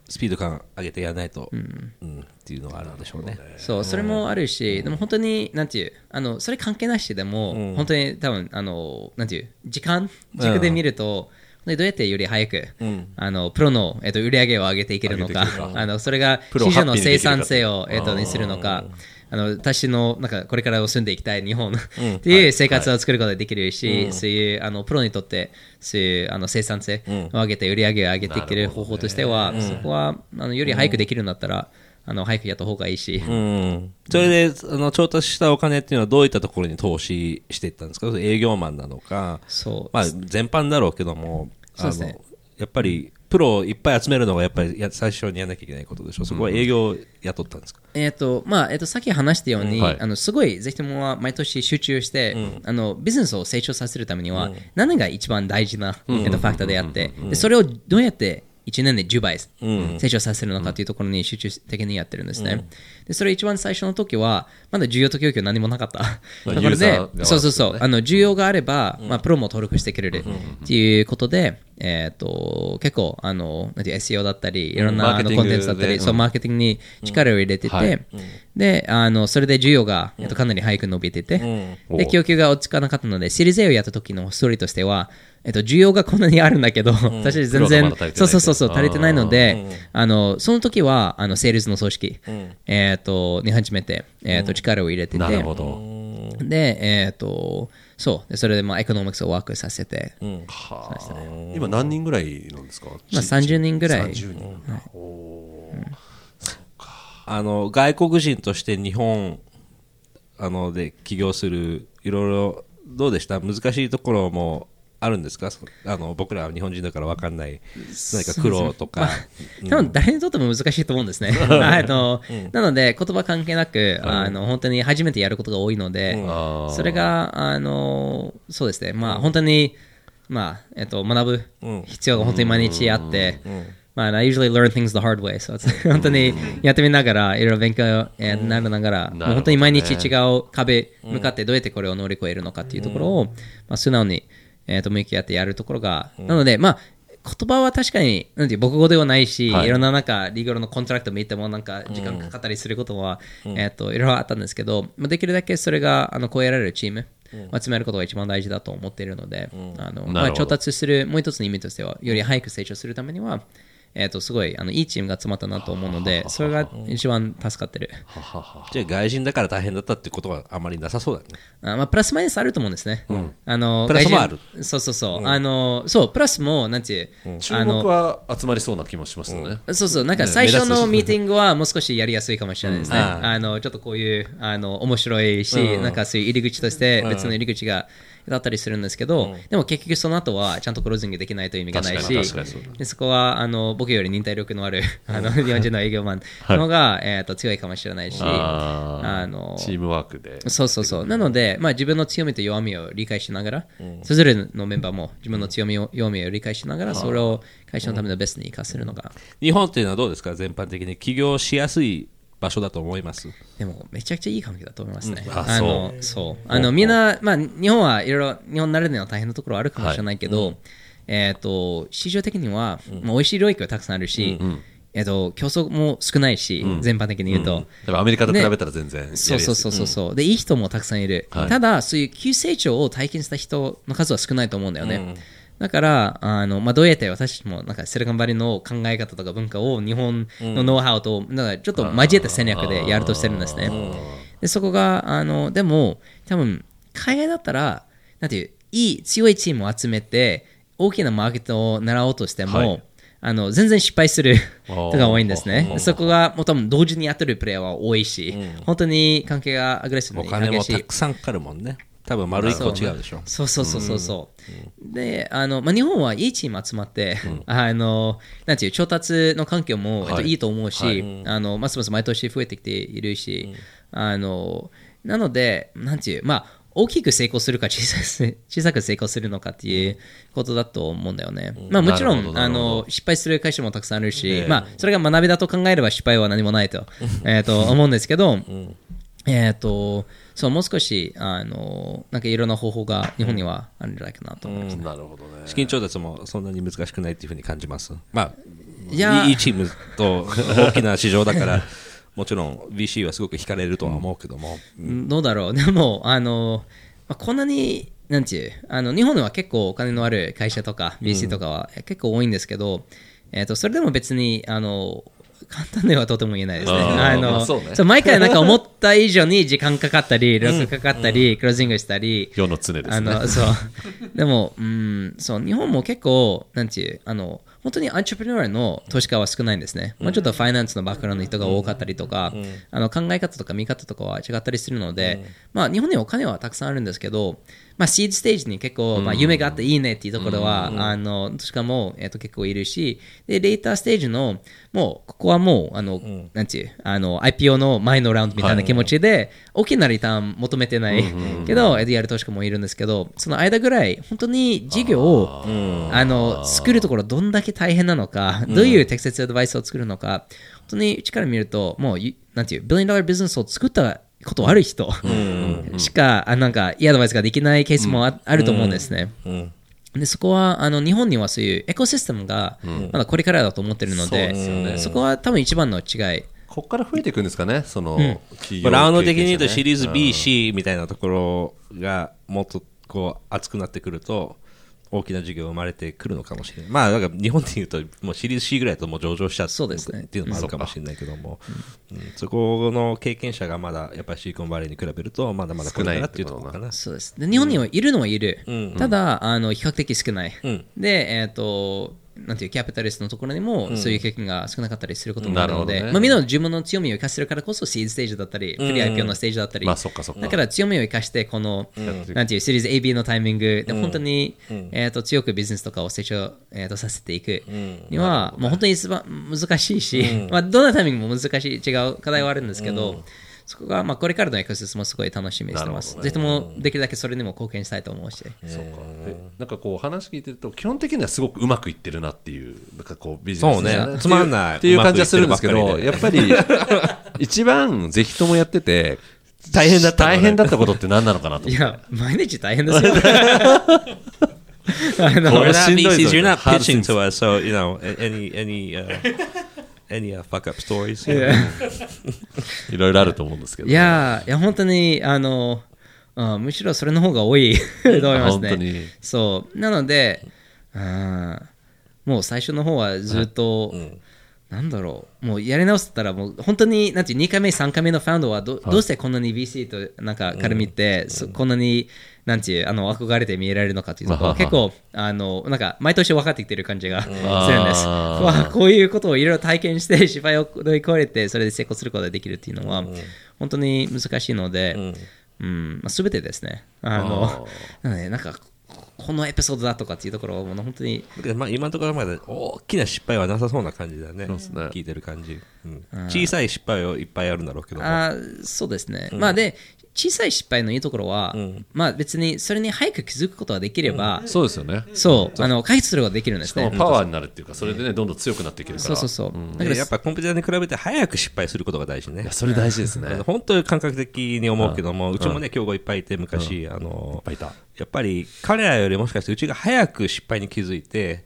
S2: スピード感上げてやらないと、うん。っていうのはあるんでしょうね。
S3: そうそれもあるし、でも本当に、なんていう、あのそれ関係なしでも、本当に多分あのなんていう、時間軸で見ると、でどうやってより早く、あのプロの、えっと売り上げを上げていけるのか、あのそれが
S1: プロを
S3: 市場の生産性を、えっとにするのか、あの私のなんかこれから住んでいきたい日本。っていう生活を作ることができるし、そういうあのプロにとってそういうあの生産性を上げて売り上げを上げていける方法としては、そこはあのより早くできるんだったら、あの早くやった方がいいし、
S2: うん、それであの調達したお金っていうのはどういったところに投資していったんですか？営業マンなのか、
S3: そう。
S2: まあ、全般だろうけども
S3: そうですね。
S2: あのやっぱりプロをいっぱい集めるのがやっぱりや最初にやらなきゃいけないことでしょ？そこは営業を雇ったんですか、
S3: えっ、と、まあ、えっ、と、さっき話したように、
S1: うん。はい。
S3: あの、すごい、ぜひともは毎年集中して、あの、ビジネスを成長させるためには、何が一番大事な、えっと、ファクターであって、でそれをどうやって1年で10倍成長させるのかというところに集中的にやってるんですね。でそれ一番最初の時は、まだ需要と供給何もなかった。ところでそうそうそう、あの需要があれば、まあ、プロも登録してくれるっていうことで、えっと結構あのなんて SEO だったり、いろんなあのコンテンツだったり、
S1: で
S3: そうマーケティングに力を入れてて、
S1: はい。
S3: であのそれで需要が、えっと、かなり早く伸びてて、
S1: うん。
S3: で供給が落ち着かなかったので、シリーズ A をやった時のストーリーとしては、えっと、需要がこんなにあるんだけど、私全然そうそうそうそう足りてないので、あのその時はあのセールスの組織、えっとに始めて、えっと力を入れてて、
S1: なるほど。
S3: で、えっ、と、そう、でそれでまあエコノミクスをワークさせて、
S1: はあ。今何人ぐらいなんですか？
S3: まあ30人ぐらい。
S1: 30人。
S2: あの外国人として日本あので起業するいろいろどうでした？難しいところもあるんですか？そあの僕らは日本人だから分かんない何か苦労とか、
S3: 多分誰にとっても難しいと思うんですね。あのなので、言葉関係なく、あの本当に初めてやることが多いので、それが、あのそうですね、まあ本当に、まあえっと、学ぶ必要が本当に毎日あって、まあ、I usually learn things the hard way. So 本当にやってみながら、いろいろ勉強えーなりながら、もう本当に毎日違う壁向かってどうやってこれを乗り越えるのかっていうところを、まあ、素直に、えーと向き合ってやるところが、なので、まあ、言葉は確かに、なんていう母語ではないし、
S1: はい。
S3: い、ろんななんか、リーガルのコントラクト見ても、なんか、時間かかったりすることは、えっ、と、いろいろあったんですけど、まあ、できるだけそれが、あの、超えられるチーム、を集めることが一番大事だと思っているので、あの、まあ、調達する、もう一つの意味としては、より早く成長するためには、えっ、と、すごい、あの、いいチームが集まったなと思うので、それが一番助かってる。
S2: じゃあ外人だから大変だったってことはあまりなさそうだね。
S3: あまあ、プラスマイナスあると思うんですね。あの
S2: プラスもある。
S3: そうそうそう。あの、そう、プラスも、なんていう、
S1: 注
S3: あの
S1: 目は集まりそうな気もしますよね。
S3: そうそう、なんか
S1: ね
S3: 最初のミーティングはもう少しやりやすいかもしれないですね。
S2: うん。
S3: あのちょっとこういうあの面白いし、なんかそういう入り口として別の入り口がだったりするんですけど、でも結局その後はちゃんとクロージングできないと意味がないしでそこはあの僕より忍耐力のあるあの日本人の営業マンの方が、えー、と強いかもしれないし、
S1: あ
S3: の
S1: チームワークで。
S3: そうそうそう。なので、まあ、自分の強みと弱みを理解しながら、それぞれのメンバーも自分の強みを弱みを理解しながら、それを会社のためのベストに生かせるのが、
S2: 日本っていうのはどうですか？全般的に起業しやすい場所だと思います。
S3: でもめちゃくちゃいい環境だと思いますね。
S1: うん。あ
S3: あのそう。あのみんな、まあ、日本はいろいろ日本ならではの大変なところはあるかもしれないけど、えっ、と市場的には、まあ、美味しい領域はたくさんあるし、えっ、と競争も少ないし、全般的に言うと。
S1: でもアメリカと比べたら全然。
S3: そうそうそうそうでいい人もたくさんいる、
S1: はい。
S3: ただそういう急成長を体験した人の数は少ないと思うんだよね、だからあの、まあ、どうやって私たちもなんかセレカンバリの考え方とか文化を日本のノウハウとなんかちょっと交えた戦略でやるとしてるんですね。でそこがあのでも多分海外だったらなんていういい強いチームを集めて大きなマーケットを狙おうとしても、
S1: はい。
S3: あの全然失敗する人が多いんですね。そこがもう多分同時にやってるプレイヤーは多いし、本当に関係がアグレッシブ
S2: お金も
S3: に激しい。
S2: たくさんかかるもんね多分丸一個違うでしょ。
S3: そうそうそうそうそう。で、あの、まあ、日本はいいチーム集まって、あの、なんていう、調達の環境も、えっと、
S1: はい
S3: いいと思うし、あの、ますます毎年増えてきているし、あの、なので、なんていう、まあ、大きく成功するか小さく小さく成功するのかっていうことだと思うんだよね。まあもちろんあの失敗する会社もたくさんあるし、まあそれが学びだと考えれば失敗は何もないと,、えー、と思うんですけど、えっ、とそうもう少しあのなんかいろんな方法が日本にはあるんじゃないかなと思います。
S1: なるほどね。
S2: 資金調達もそんなに難しくないっていうふうに感じます。まあ
S3: いや
S2: いいチームと大きな市場だから もちろん VC はすごく惹かれるとは思うけども、
S3: どうだろう、でも、あのまあ、こんなに、なんていう、あの日本では結構お金のある会社とか BC とかは結構多いんですけど、えー、とそれでも別に、あの簡単ではとても言えないですね。
S1: あー
S3: の
S1: まあそうね。
S3: そう毎回なんか思った以上に時間かかったり、労力かかったり、クロージングしたり、
S1: 世の常ですね。
S3: あのそう。でも、うん、そう日本も結構、なんていう、あの本当にアンチュプレナーの投資家は少ないんですね。もうちょっとファイナンスのバックグラウンドの人が多かったりとか、あの考え方とか見方とかは違ったりするので、まあ、日本にはお金はたくさんあるんですけど、まあ、シードステージに結構、まあ、夢があっていいねっていうところは、あの、しかも、えっ、と、結構いるし、で、レーターステージの、もう、ここはもう、あの、なんていう、あの、IPO の前のラウンドみたいな気持ちで、大きなリターン求めてないけど、えっとやる投資家もいるんですけど、その間ぐらい、本当に事業を、あの、作るところどんだけ大変なのか、どういう適切アドバイスを作るのか、本当にうちから見ると、もう、ゆなんていう、ビリオンダービジネスを作ったことある人。しか、あなんか、いいアドバイスができないケースもあ,、あると思うんですね。でそこはあの日本にはそういうエコシステムがまだこれからだと思ってるので、
S1: そ
S3: こは多分一番の違い。
S1: ここから増えていくんですかね、その、企業
S2: まあラウンド的に言うとシリーズ
S1: 経
S2: B、C みたいなところがもっとこう熱くなってくると大きな事業が生まれてくるのかもしれない。まあ、だから日本で言うともうシリーズ C ぐらいだともう上場しちゃって
S3: そうですね
S2: っていうのもあるかもしれないけども、うん。そこの経験者がまだやっぱりシリコンバレーに比べるとまだまだこれからっていうところかな。
S3: そうです。で日本にはいるのはいる、ただあの比較的少ない、
S2: ん。
S3: で、えっとなんていうキャピタリストのところにもそういう経験が少なかったりすることもあるので、
S1: なるほどね。
S3: まあ、みんなの自分の強みを生かせるからこそシーズステージだったり、プリ IPO のステージだったり、
S1: まあそっかそっか。
S3: だから強みを生かしてこの、なんていうシリーズ AB のタイミングで本当に、えー、と強くビジネスとかを成長、えー、とさせていくには、もう本当に難しいし、まあ、どんなタイミングも難しい違う課題はあるんですけど、そこが、まあ、これからのエコシスもすごい楽しみにしてます。ぜひともできるだけそれにも貢献したいと思うし。
S1: そうか。でなんかこう話聞いてると基本的にはすごくうまくいってるなっていうなんかこうビジネス
S2: そうね。つまんない。
S1: っていう感じはするんですけどやっぱり一番ぜひともやってて
S2: 大変だった
S1: 大変だったことって何なのかなと。
S3: いや、毎日大変ですよ。あの
S1: これ
S2: We're not
S1: しんどいぞ。
S2: VCs. You're not pitching to us, so you know any any uh, any uh, fuck up stories.
S1: いろいろあると思うんですけど
S3: いやー、いや、本当に、あの、うんむしろそれの方が多い と思いますね。そう。なので、うんもう最初の方はずっと、なんだろう、もうやり直せたら、もう本当に、なんていう、2回目、3回目のファウンドはど、どうしてこんなに VC となんかから見て、そこんなに、なんていう、あの、憧れて見えられるのかというところ、
S1: はは
S3: 結構、あの、なんか、毎年分かってきてる感じがするんです。
S1: あー
S3: わあこういうことをいろいろ体験して、失敗を乗り越えて、それで成功することができるっていうのは、本当に難しいので、うん、まあ、全てですね。あの、なので、なんか、このエピソードだとかっていうところを、もう本当に、
S2: でまあ、今のところまだ大きな失敗はなさそうな感じだね。
S1: ね。
S2: 聞いてる感じ、うん。小さい失敗はいっぱいあるんだろうけども。
S3: あーそうですね。まあ、で、小さい失敗のいいところは、まあ別にそれに早く気づくことができれば、
S1: そうですよね。
S3: そう、あの、解決することができるんですね。
S1: パワーになるっていうかそれでねどんどん強くなっていけるから。
S3: そうそうそう。だから
S2: でやっぱコンピューターに比べて早く失敗することが大事ね。
S1: いや。それ大事ですね。いっ
S2: 本当に感覚的に思うけども、うちもね、競合いっぱいいて、昔、あの、
S1: ぱいいた。
S2: やっぱり彼らよりもしかしてうちが早く失敗に気づいて、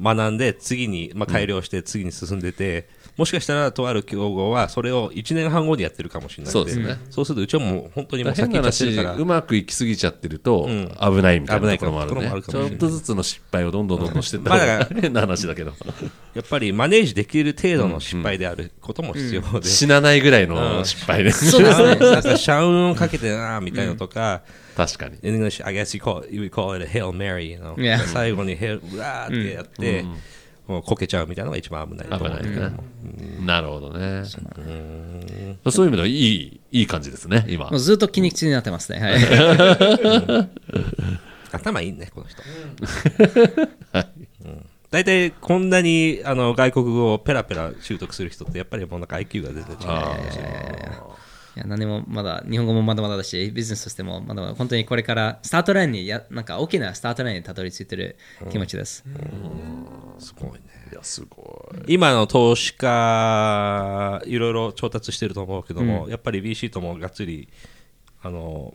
S2: 学んで、次に、まあ、改良して、次に進んでて、もしかしたらとある競合はそれを1年半後にやってるかもしれない
S1: そうですね。
S2: そうするとうちはもう本当にもう先行っちゃって
S1: 話
S2: るから。
S1: うまくいきすぎちゃってると危ないみたいなところもある
S2: 危ない
S1: ねちょっとずつの失敗をどんどんどんどんしてた方が変な話だけど。
S2: やっぱりマネージできる程度の失敗であることも必要で、
S1: 死なないぐらいの失敗で。
S3: そうですね。
S2: なんかシャウンをかけてなみたいなのとか、
S1: 確かに。
S2: In English, I guess you call, you call it a Hail Mary, you know? 最後にヘル、うわーってやって、こけちゃうみたいなのが一番危ないと
S1: 危
S2: 思うけど
S1: ないねなるほどね。そういう意味ではいいいい感じですね今。
S3: もうずっと筋肉痛になってますね。はい。
S2: 頭いいね、この人。うん。大体こんなにあの外国語をペラペラ習得する人ってやっぱりもうなんか IQ が全然違うい
S3: いや何もまだ日本語もまだまだだしビジネスとしてもまだまだ本当にこれからスタートラインにやなんか大きなスタートラインにたどり着いてる気持ちです、
S2: すごいね。
S1: いやすごい。
S2: 今の投資家いろいろ調達してると思うけども、やっぱり BC ともがっつりあの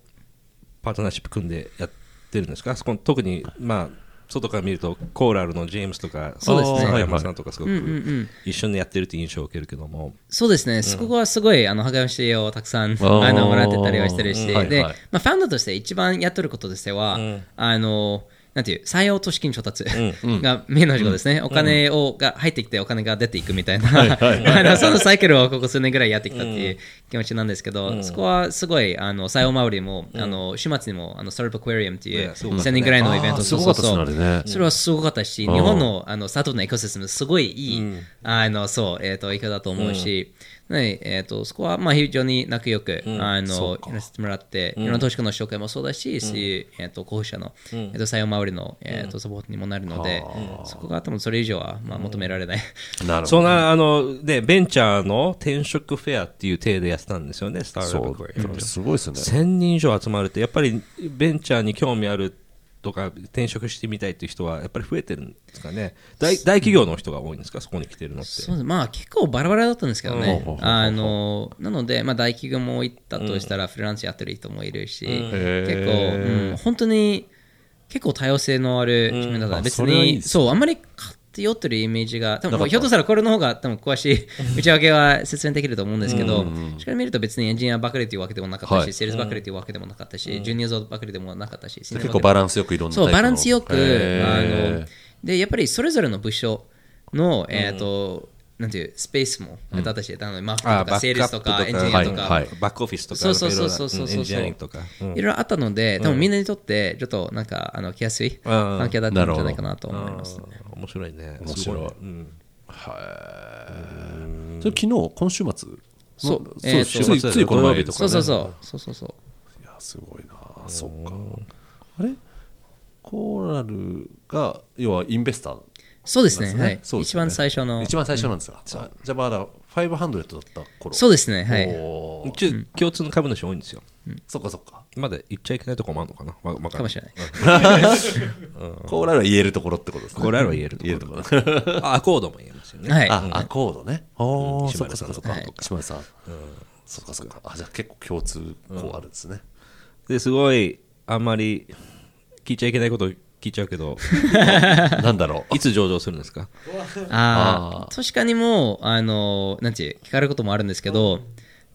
S2: パートナーシップ組んでやってるんですか？そこ特にまあ外から見るとコーラルのジェームスとか
S3: そうですね。
S2: 佐山さんとかすご
S3: うんうんう
S2: く
S3: ん。
S2: 一緒にやってるって印象を受けるけども、
S3: そうですね、そこはすごいあの励ましをたくさん
S1: ー。
S3: あのもらってたりはしてるし、で、
S1: うんはいはい。
S3: まあ、ファウンダーとして一番やっとることとしては、あのなんていう採用と資金調達がメインの仕事ですね、お金をが入ってきてお金が出ていくみたいな、あのそのサイクルをここ数年ぐらいやってきたっていう気持ちなんですけど、そこはすごいあの採用周りも、あの週末にもあのスタートアップアクアリウムっていう
S2: ねすごかったね。
S3: 1000人ぐらいのイベント
S1: あーすごかったですねあれね。
S3: それはすごかったし、日本のあのスタートのエコシステム、すごいいい、あのそう、えっ、と、いいかだと思うし、ねえー、とそこはまあ非常に仲良く、あのやらせてもらって、いろんな投資家の紹介もそうだし、そういうえー、と候補者の、えー、と採用周りの、えー、とサポートにもなるので、そこが多分それ以上は、まあ、求められない。
S1: なるほど。
S2: そんな、あの、ね、ベンチャーの転職フェアっていう体でやってたんですよね、スタートアップ
S1: すごいですよね。
S2: 1000人以上集まるって、やっぱりベンチャーに興味あるとか、転職してみたいっていう人は、やっぱり増えてるんですかね。大大企業の人が多いんですか、そこに来てるのって。
S3: まあ結構バラバラだったんですけどね。あのなので、まあ、大企業も行ったとしたら、フリーランスやってる人もいるし、
S1: へ
S3: 結構、うん、本当に結構多様性のあるチームだった、別にそうあんまり偏ってるイメージが多分ひょっとしたらこれの方が多分詳しい内訳は説明できると思うんですけど、しっかり見ると別にエンジニアばかりというわけでもなかったし、
S1: はい。
S3: セールスばかりというわけでもなかったし、ジュニアゾばかりでもなかったし、
S1: 結構バランスよくいろんな
S3: そうバランスよく
S1: へ
S3: あ
S1: ー。
S3: のでやっぱりそれぞれの部署の、えっ、と、なんていうスペースも、私たちあのマーケティングとか。セールスとかエンジニアとか、
S1: はい。はい
S2: バックオフィスとか、
S3: そうそうそうそうそうそう
S2: エンジニアリングとか。うん。
S3: いろいろあったので、多分みんなにとってちょっとなんかあの来やすい環境だったんじゃないかなと思います、ね。
S2: 面白いね。
S1: 面白い
S2: すごねうん。
S1: それ昨日今週末
S3: そう。
S1: の
S3: えーと
S1: ついついこの前ですか
S3: そうそうそう。そうそうそう。
S1: いやすごいな。そっか。あれ？コーラルが要はインベスター
S3: そうですね。
S1: なんですね。
S3: はい。
S1: ね。
S3: 一番最初の。
S1: 一番最初なんですよ、じゃあまだ500だった頃。
S3: そうですね。はい。
S2: 共通の株主多いんですよ。
S1: そっかそっか
S2: まだ言っちゃいけないとこもあるのかな？わわか
S3: もしれない。
S1: コーラルは言えるところってことですね。
S2: コーラルは言えるところ。
S1: 言えるところ。
S2: あアコードも言えますよね。
S3: はい。
S1: あ、アコードね。おー、
S2: 石
S1: そっかそっかそっか。
S3: はい。
S1: 石丸さん。そっかそっか。あ、じゃあ結構共通項あるんですね。
S2: ですごい、あんまり聞いちゃいけないこと聞いちゃうけど、
S1: なんだろう。
S2: いつ上場するんですか？
S3: ああ確かにもうあのなんていう聞かれることもあるんですけど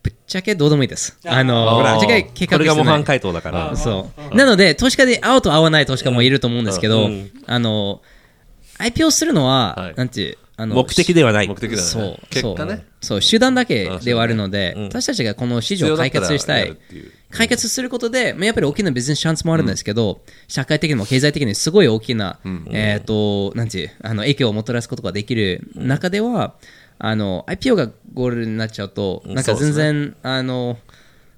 S3: ぶっちゃけどうでもいいです。あのぶっちゃけ計画
S2: これが模範
S3: してない
S2: 回答だから。
S3: そう。なので投資家で会うと会わない投資家もいると思うんですけど、あの IPO するのは、
S1: はい。
S3: なんていうあの
S2: 目的ではない。
S1: 目的だよ
S3: そう。
S1: ね。結果ね。
S3: そう。手段だけではあるので、私たちがこの市場を解決したい。解決することで、まあやっぱり大きなビジネスチャンスもあるんですけど、社会的にも経済的にすごい大きな、えっ、と、なんていう、あの影響をもたらすことができる中では、あの IPO がゴールになっちゃうと、なんか全然、あの、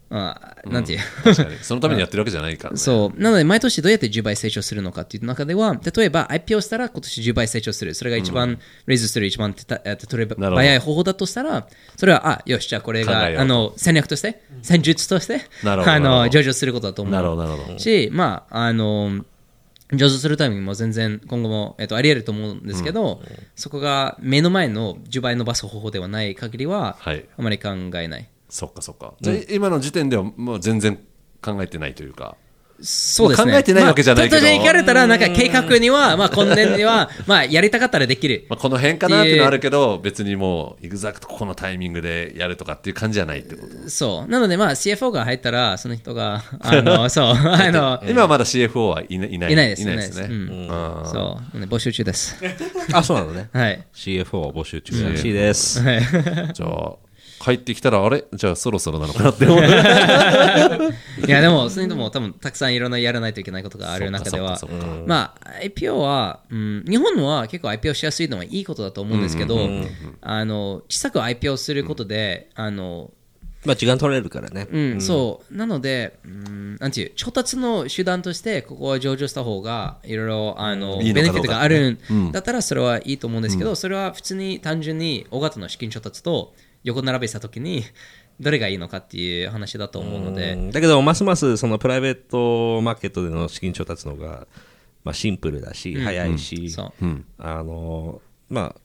S3: あなんていう、
S1: 確かに。そのためにやってるわけじゃないからね。
S3: そう。なので、毎年どうやって10倍成長するのかっていう中では、例えば IPO したら今年10倍成長する。それが一番、レイズする一番手たえ手取り
S1: なるほど
S3: 早い方法だとしたら、それは、あ、よし、じゃあこれが、あの、戦略として、戦術として、あの、上場することだと思う。
S1: なるほど、なるほど。
S3: し、まあ、あの、上場するタイミングも全然今後も、えっと、あり得ると思うんですけど、そこが目の前の10倍伸ばす方法ではない限りは、
S1: はい
S3: あまり考えない。
S1: そっかそっか。じゃあ今の時点ではもう全然考えてないというか。
S3: そうですね。
S1: 考えてないわけじゃないけど
S3: まあ、例えば聞かれたら、なんか計画には、まあ、今年には、まあ、やりたかったらできる。
S1: まあ、この辺かなっていうのはあるけど、別にもう、エグザクトこのタイミングでやるとかっていう感じじゃないってこと。
S3: そう。なので、まあ、CFO が入ったら、その人が、あの、そう、あの、
S1: 今はまだ CFO はいないいない
S3: いないです。
S1: いないですね。
S3: うんそう。募集中です。
S2: あ、そうなのね。
S3: はい。
S2: CFO を募集中らしいです。
S3: はい。
S1: じゃあ、帰ってきたら、あれ？じゃあそろそろなのかなって思う。
S3: いや、でも、それでも多分、たくさんいろんなやらないといけないことがある中ではまあ、IPO は、うん、日本のは結構 IPO しやすいのはいいことだと思うんですけど、あの、小さく IPO することで、あの、
S2: まあ時間取れるからね。
S3: うん、そう。なので、うん、なんていう、調達の手段として、ここは上場した方が、いろいろ、あの、ベネフィットがあるんだったら、それはいいと思うんですけど、それは普通に単純に、大型の資金調達と横並べしたときに、どれがいいのかっていう話だと思うので、
S2: うん。だけど、ますますそのプライベートマーケットでの資金調達の方が、まあ、シンプルだし、早いし、
S3: そう。
S2: あのまあ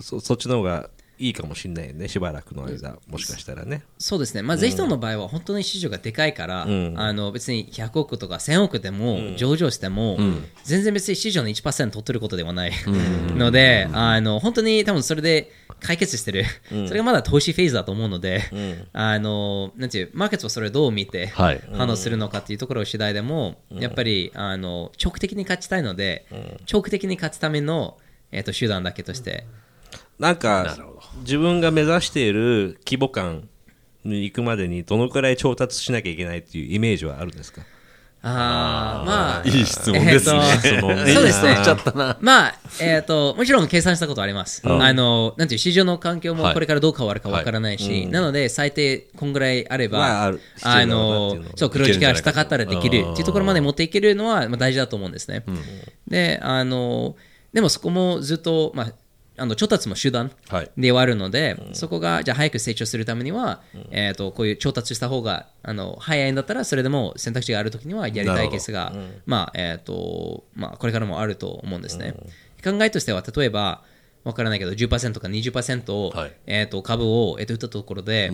S2: そ、そっちの方がいいかもしれないよね、しばらくの間、もしかしたらね。
S3: そうですね、まあ、ぜひともの場合は本当に市場がでかいから、
S2: ん。
S3: あの別に100億とか1000億でも上場しても、全然別に市場の1%取ってることではないので、あの本当に多分それで解決してる、それがまだ投資フェーズだと思うので、あのなんていうマーケットはそれをどう見て
S1: はい。
S3: 反応するのかっていうところ次第でも、やっぱりあの長期的に勝ちたいので、長期的に勝つための、えー、と手段だけとして。
S2: なんか自分が目指している規模感に行くまでにどのくらい調達しなきゃいけないっていうイメージはあるんですか？
S3: あーまあ
S1: いい質問ですね。
S3: えーそうですね。まあ、えっ、と、もちろん計算したことあります。
S1: うん
S3: あの、なんていう、市場の環境も
S1: はい
S3: これからどう変わるかわからないし、なので、最低こんぐらいあれば、
S2: まあのを
S3: そう、黒字化したかったらできるっていうところまで持っていけるのは、まあ、大事だと思うんですね。で、あの、でもそこもずっと、まあ、あの調達も手段
S1: はい。
S3: ではあるので、そこがじゃあ早く成長するためには、えー、とこういう調達した方があの早いんだったらそれでも選択肢があるときにはやりたいケースが、まあえーとまあ、これからもあると思うんですね。考えとしては例えばわからないけど10%か20%を、
S1: はい。
S3: えー、と株を、えー、と売ったところで、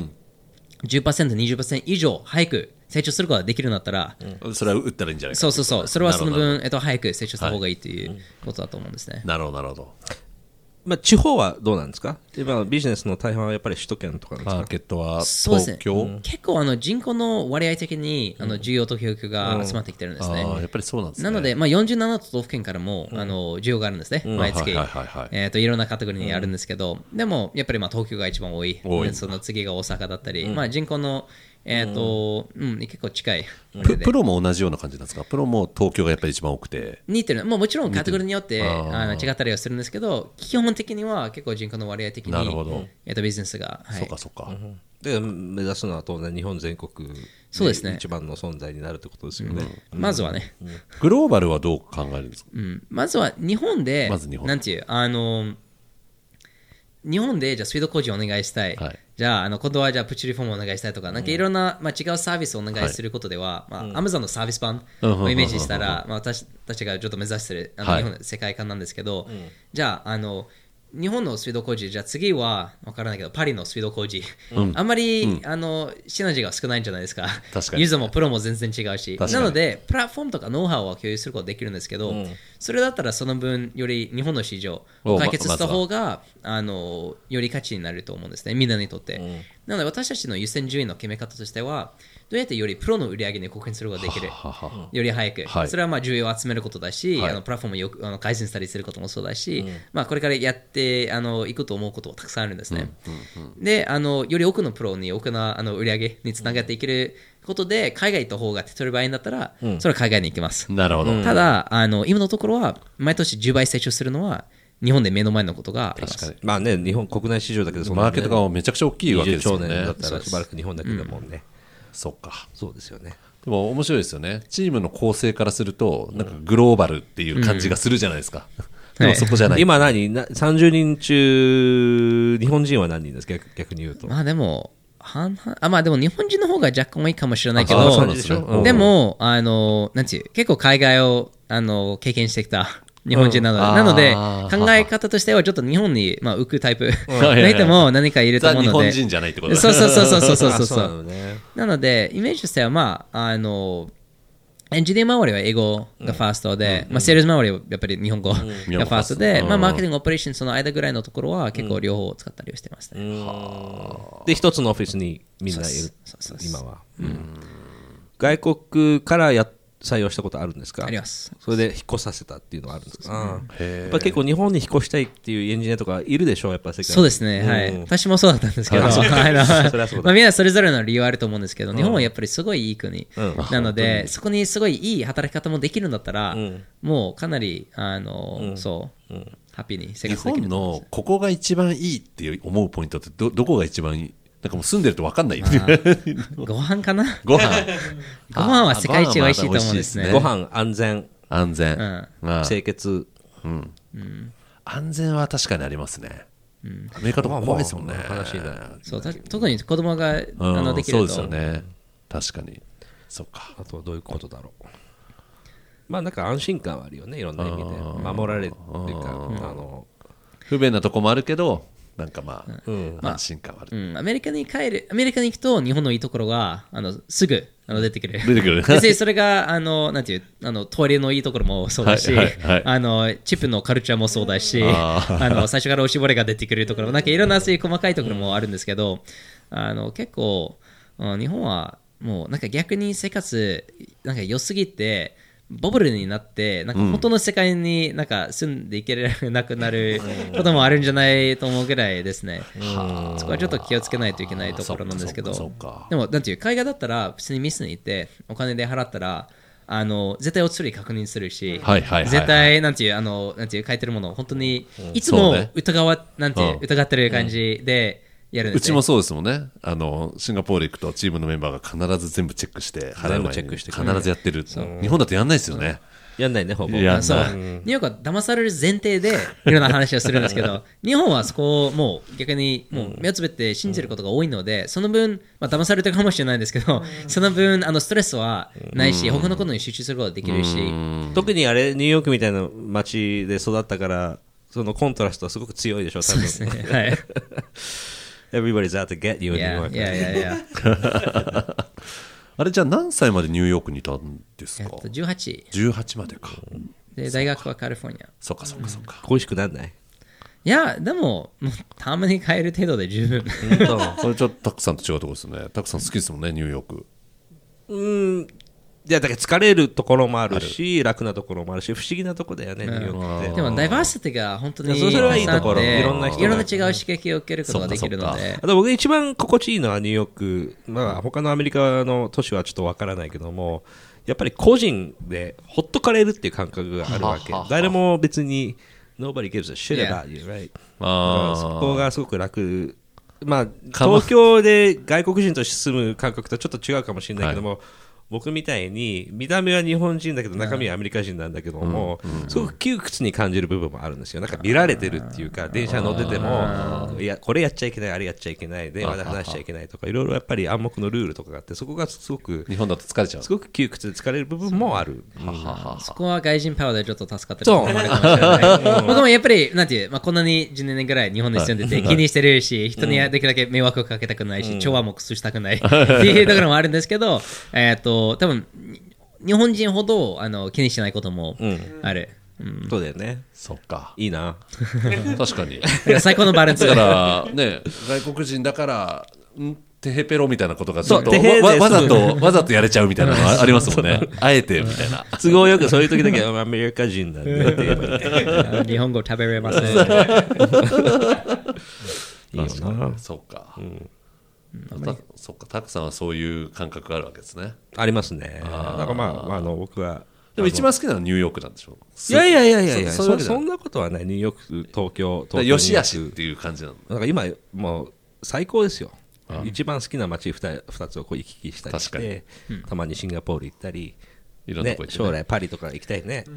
S3: 10%、20%以上早く成長することができるんだったら、
S1: それは打ったらいいんじゃないか
S3: そうそうそう、それはその分、えっと、早く成長した方がいいということだと思うんですね。
S1: なるほど、なるほど。
S2: まあ、地方はどうなんですか？今ビジネスの大半はやっぱり首都圏とか
S1: マーケットは
S3: そうですね。
S1: 東京、
S3: 結構あの人口の割合的にあの需要と供給が集まってきてるんですね。
S1: ああ、やっぱりそうなんですね。
S3: なので、まあ、47都道府県からも、あの需要があるんですね、毎月、
S1: はいはいはいはい。
S3: えーと。いろんなカテゴリーにあるんですけど、でもやっぱりまあ東京が一番多い、
S1: 多い。
S3: その次が大阪だったり、まあ、人口の、えーとうん。結構近い。
S1: ププロも同じような感じなんですか？プロも東京がやっぱり一番多くて。
S3: 似てる、まあ、もちろんカテゴリーによってあの違ったりはするんですけど、基本的には結構人口の割合的に、
S1: なるほど。
S3: えー、とビジネスが、はい。
S1: そうかそうか。
S2: で目指すのは当然日本全国
S3: そうですね。
S2: 一番の存在になるってことですよね、
S3: まずはね、
S1: グローバルはどう考えるんですか？
S3: うん。まずは日本で、
S1: まず日本。
S3: なんていう、あの、日本でじゃあスピード工事お願いしたい、
S1: はい
S3: じゃああの今度はじゃあプチリフォームお願いしたいとか、なんかいろんな、まあ、違うサービスをお願いすることでは、まあ、Amazon のサービス版
S1: うん
S3: をイメージしたら、まあ、私たちがちょっと目指してるあの、
S1: はい。
S3: 日本の世界観なんですけど、じゃああの日本のスピード工事、じゃあ次は分からないけど、パリのスピード工事、あんまり、あのシナジーが少ないんじゃないですか。
S1: 確かに。
S3: ユーザーもプロも全然違うし。なので、プラットフォームとかノウハウは共有することができるんですけど、それだったらその分、より日本の市場を解決した方が、あのより価値になると思うんですね、みんなにとって。なので、私たちの優先順位の決め方としては、どうやってよりプロの売り上げに貢献することができる？
S1: ははは
S3: より早く、
S1: はい
S3: それはまあ重要を集めることだし、
S1: はい
S3: あのプラットフォームをよくあの改善したりすることもそうだし、まあ、これからやってあのいくと思うことはたくさんあるんですね。であの、より多くのプロに多くのあの売り上げにつながっていけることで、海外行った方が手っ取り早いんだったら、それは海外に行きます。
S1: なるほど。
S3: ただあの、今のところは、毎年10倍成長するのは、日本で目の前のことがあります。
S1: 確かに。
S2: まあね日本国内市場だけど
S1: マーケットがめちゃくちゃ大きいわけです
S2: 20
S1: よね
S2: 兆年だ。ったらしばらく日本だけだもんね、
S1: そっか。
S2: そうですよね。
S1: でも面白いですよね。チームの構成からすると、なんかグローバルっていう感じがするじゃないですか。でもそこじゃない。
S2: 今何？な30人中日本人は何人ですか？逆逆に言うと、
S3: まあでも、半々あまあでも日本人の方が若干多いかもしれないけ
S1: あ
S3: ど、
S1: そうなんですね
S3: うん。でも、あの、なんていう、結構海外をあの経験してきた日本人なので、
S1: うん。
S3: なので考え方としてはちょっと日本に、まあ、浮くタイプ。
S1: はい
S3: の人も何かいると
S1: ザ
S3: 思うので。
S1: 日本人じゃないってこと。
S3: そうそうそうそうそうそう
S2: なのね。
S3: なので、イメージとしては、まあ、あの、エンジニア周りは英語がファーストで、まあ、セールス周りはやっぱり日本語がファーストで、
S1: うん
S3: まあ、マーケティング、オペレーションその間ぐらいのところは結構両方使ったりをしてますね。
S2: で一つのオフィスにみんないる今は、外国からや採用したことあるんですか？
S3: あります。
S2: それで引っ越させたっていうのはあるんですか？ああ。
S1: へー。
S2: やっぱ結構日本に引っ越したいっていうエンジニアとかいるでしょうやっぱ世界に。
S3: そうですね、はい。
S2: うん。
S3: 私もそうだったんですけど、まあ、みんなそれぞれの理由あると思うんですけど、日本はやっぱりすごいいい国、
S2: うん。
S3: なので、そこにすごいいい働き方もできるんだったら、
S2: ん。
S3: もうかなり、あの、そう、ハッピーに生
S1: 日
S3: 活できる
S1: 本
S3: と思います。
S1: のここが一番いいって思うポイントってどどこが一番いい？なんかもう住んでると分かんない。
S3: ご飯かな？
S1: ご飯。
S3: ご飯は世界一美味しいと思うんですね。
S2: ご飯安全。
S1: 安全、
S3: うん。
S1: まあ。
S2: 清潔。
S1: 安全は確かにありますね、アメリカとか怖いですもんね、
S2: 話にな
S3: そうた特に子供が、あ
S1: うん。
S3: のできると。
S1: そうですよね。確かに。そっか。
S2: あとはどういうことだろう。まあなんか安心感はあるよね。いろんな意味で。守られるっていうかあの。
S1: 不便なとこもあるけどなんかまあ、
S2: うん。
S1: 安心感はある、
S3: うん、アメリカに帰る、アメリカに行くと日本のいいところがあのすぐあの出てくる。
S1: 出てくる。
S3: 別にそれが、あの、なんていう、あの、トイレのいいところもそうだし、
S1: はいはいはい。
S3: あの、チップのカルチャーもそうだし、
S1: あ
S3: あの、最初からおしぼれが出てくるところ、なんかいろんなそういう細かいところもあるんですけど、あの、結構、うん日本はもうなんか逆に生活、なんか良すぎて、ボブルになって、なんか本当の世界になんか住んでいけなくなることもあるんじゃないと思うぐらいですね。そこはちょっと気をつけないといけないところなんですけど。でも、なんていう、海外だったら、普通にミスに行って、お金で払ったら、あの絶対お釣り確認するし、絶対なんていうあのなんていう書いてるもの本当にいつも疑わ、なんていう
S1: うん。
S3: 疑ってる感じでやるんですね。
S1: うちもそうですもんね。あのシンガポール行くとチームのメンバーが必ず全部チェックして払う前に
S2: 全部チェックしてくる。
S1: 必ずやってる。日本だとやんないですよね。
S2: やんないね、ほぼ。
S1: いや
S3: そう。
S1: ない
S3: ニューヨークは騙される前提でいろんな話をするんですけど 日本はそこをもう逆にもう目をつぶって信じることが多いのでその分、まあ騙されてるかもしれないんですけどその分あのストレスはないし他のことに集中することができるし
S2: 特にあれ、ニューヨークみたいな街で育ったから、そのコントラストはすごく強いでしょ、多分。
S3: そうですね。はい
S2: Everybody's out to get you in New York.
S3: いやいやいや
S1: あれじゃあ何歳までニューヨークにいたんですか？
S3: えっと18
S1: 18までか。
S3: で大学はカリフォルニア。
S1: そっかそっかそっか。
S2: 恋しくなんない？
S3: いやでももうたまに帰る程度で十分。
S2: 本
S1: これちょっとタクさんと違うところですよね。タクさん好きですもんねニューヨーク。
S2: 当うん。いや、だから疲れるところもあるし、楽なところもあるし、不思議なとこだよね、ニューヨークって。
S3: でもダイバーシティが本当に
S2: いやそれはいいところ。いろんな人が。
S3: いろんな違う刺激を受けることができるので。
S2: あと僕一番心地いいのはニューヨーク、まあ他のアメリカの都市はちょっとわからないけども、やっぱり個人でほっとかれるっていう感覚があるわけ。
S1: ははは。
S2: 誰も別に nobody gives a shit about you, right? そこがすごく楽。まあ。東京で外国人として住む感覚とちょっと違うかもしれないけども、僕みたいに見た目は日本人だけど中身はアメリカ人なんだけども、すごく窮屈に感じる部分もあるんですよ。なんか見られてるっていうか、電車乗ってても、いや、これやっちゃいけない、あれやっちゃいけない、電話で話しちゃいけないとか、いろいろやっぱり暗黙のルールとかがあって、そこがすごく、
S1: 日本だと疲れちゃう。
S2: すごく窮屈で疲れる部分もある。
S3: そこは外人パワーでちょっと助かってるところもあるかもしれない。僕もやっぱり、なんていう、まあ、こんなに10年ぐらい日本に住んでて気にしてるし、人にできるだけ迷惑をかけたくないし、調和も崩したくないっていうところもあるんですけど、えっと、多分日本人ほどあの気にしないこともある。うん。
S2: そうだよね。
S1: そっか。
S2: いいな。
S1: 確かに。
S3: だから最高のバランス。
S1: だからね外国人だからんテヘペロみたいなことがちょっとわわざ
S2: す
S1: とわざとやれちゃうみたいなのは ありますもんね。あえてみたいな。
S2: 都合よくそういう時だけ アメリカ人なん
S3: 日本語食べれません。
S2: いいよな。
S1: そうか、たそっかタクさんはそういう感覚があるわけですね。
S2: ありますね。だからまあ、あの僕は。
S1: でも一番好きなのはニューヨークなんでしょ？
S2: いやいやいやいやいやそんなことはない。ニューヨーク、東京、東京。
S1: よしあしっていう感じなの。
S2: なんか今、もう最高ですよ。一番好きな街 2, 二つをこう行き来したりして、たまにシンガポール行ったり、ね
S1: いろんなとこ行って、ね。
S2: 将来パリとか行きたいね。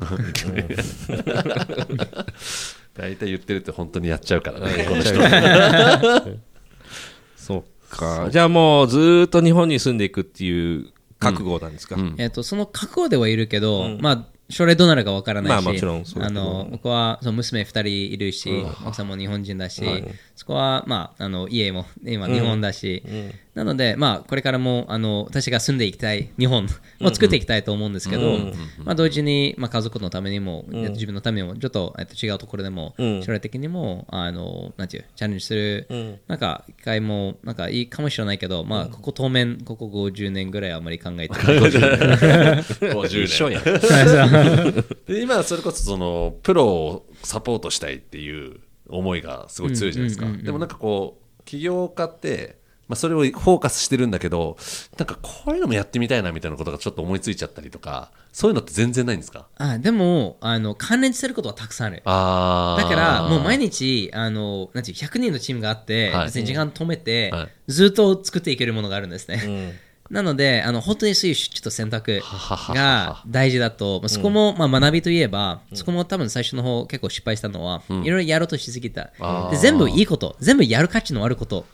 S1: 大体言ってるって本当にやっちゃうからねこの人
S2: か。じゃあもうずーっと日本に住んでいくっていう覚悟なんですか、
S3: えっと、その覚悟ではいるけど、まあ、将来どうなるかわからないし、
S2: まあもちろんそうだ
S3: あの僕はその娘2人いるし、奥さんも日本人だし、そこは、まあ、あの家も今日本だし、なので、まあ、これからもあの私が住んでいきたい日本も作っていきたいと思うんですけど、まあ、同時に、まあ、家族のためにも、自分のためにもちょっと、えっと、違うところでも、将来的にもあのなんていうチャレンジする、なんか一回もなんかいいかもしれないけど、まあ、ここ当面ここ50年ぐらいあまり考えてない。
S1: 50年。今それこそそのプロをサポートしたいっていう思いがすごい強いじゃないですか、でもなんかこう起業家って、まあ、それをフォーカスしてるんだけどなんかこういうのもやってみたいなみたいなことがちょっと思いついちゃったりとかそういうのって全然ないんですか？
S3: あでもあの関連してることはたくさんある。
S1: あー。
S3: だからもう毎日あのなんていう100人のチームがあって、
S1: はい。
S3: 別に時間止めて、
S1: はい。
S3: ずっと作っていけるものがあるんですね、なのであの本当にそういうちょっと選択が大事だとまあそこも、まあ、学びといえば、そこも多分最初の方結構失敗したのは、いろいろやろうとしすぎた。で全部いいこと全部やる価値のあること、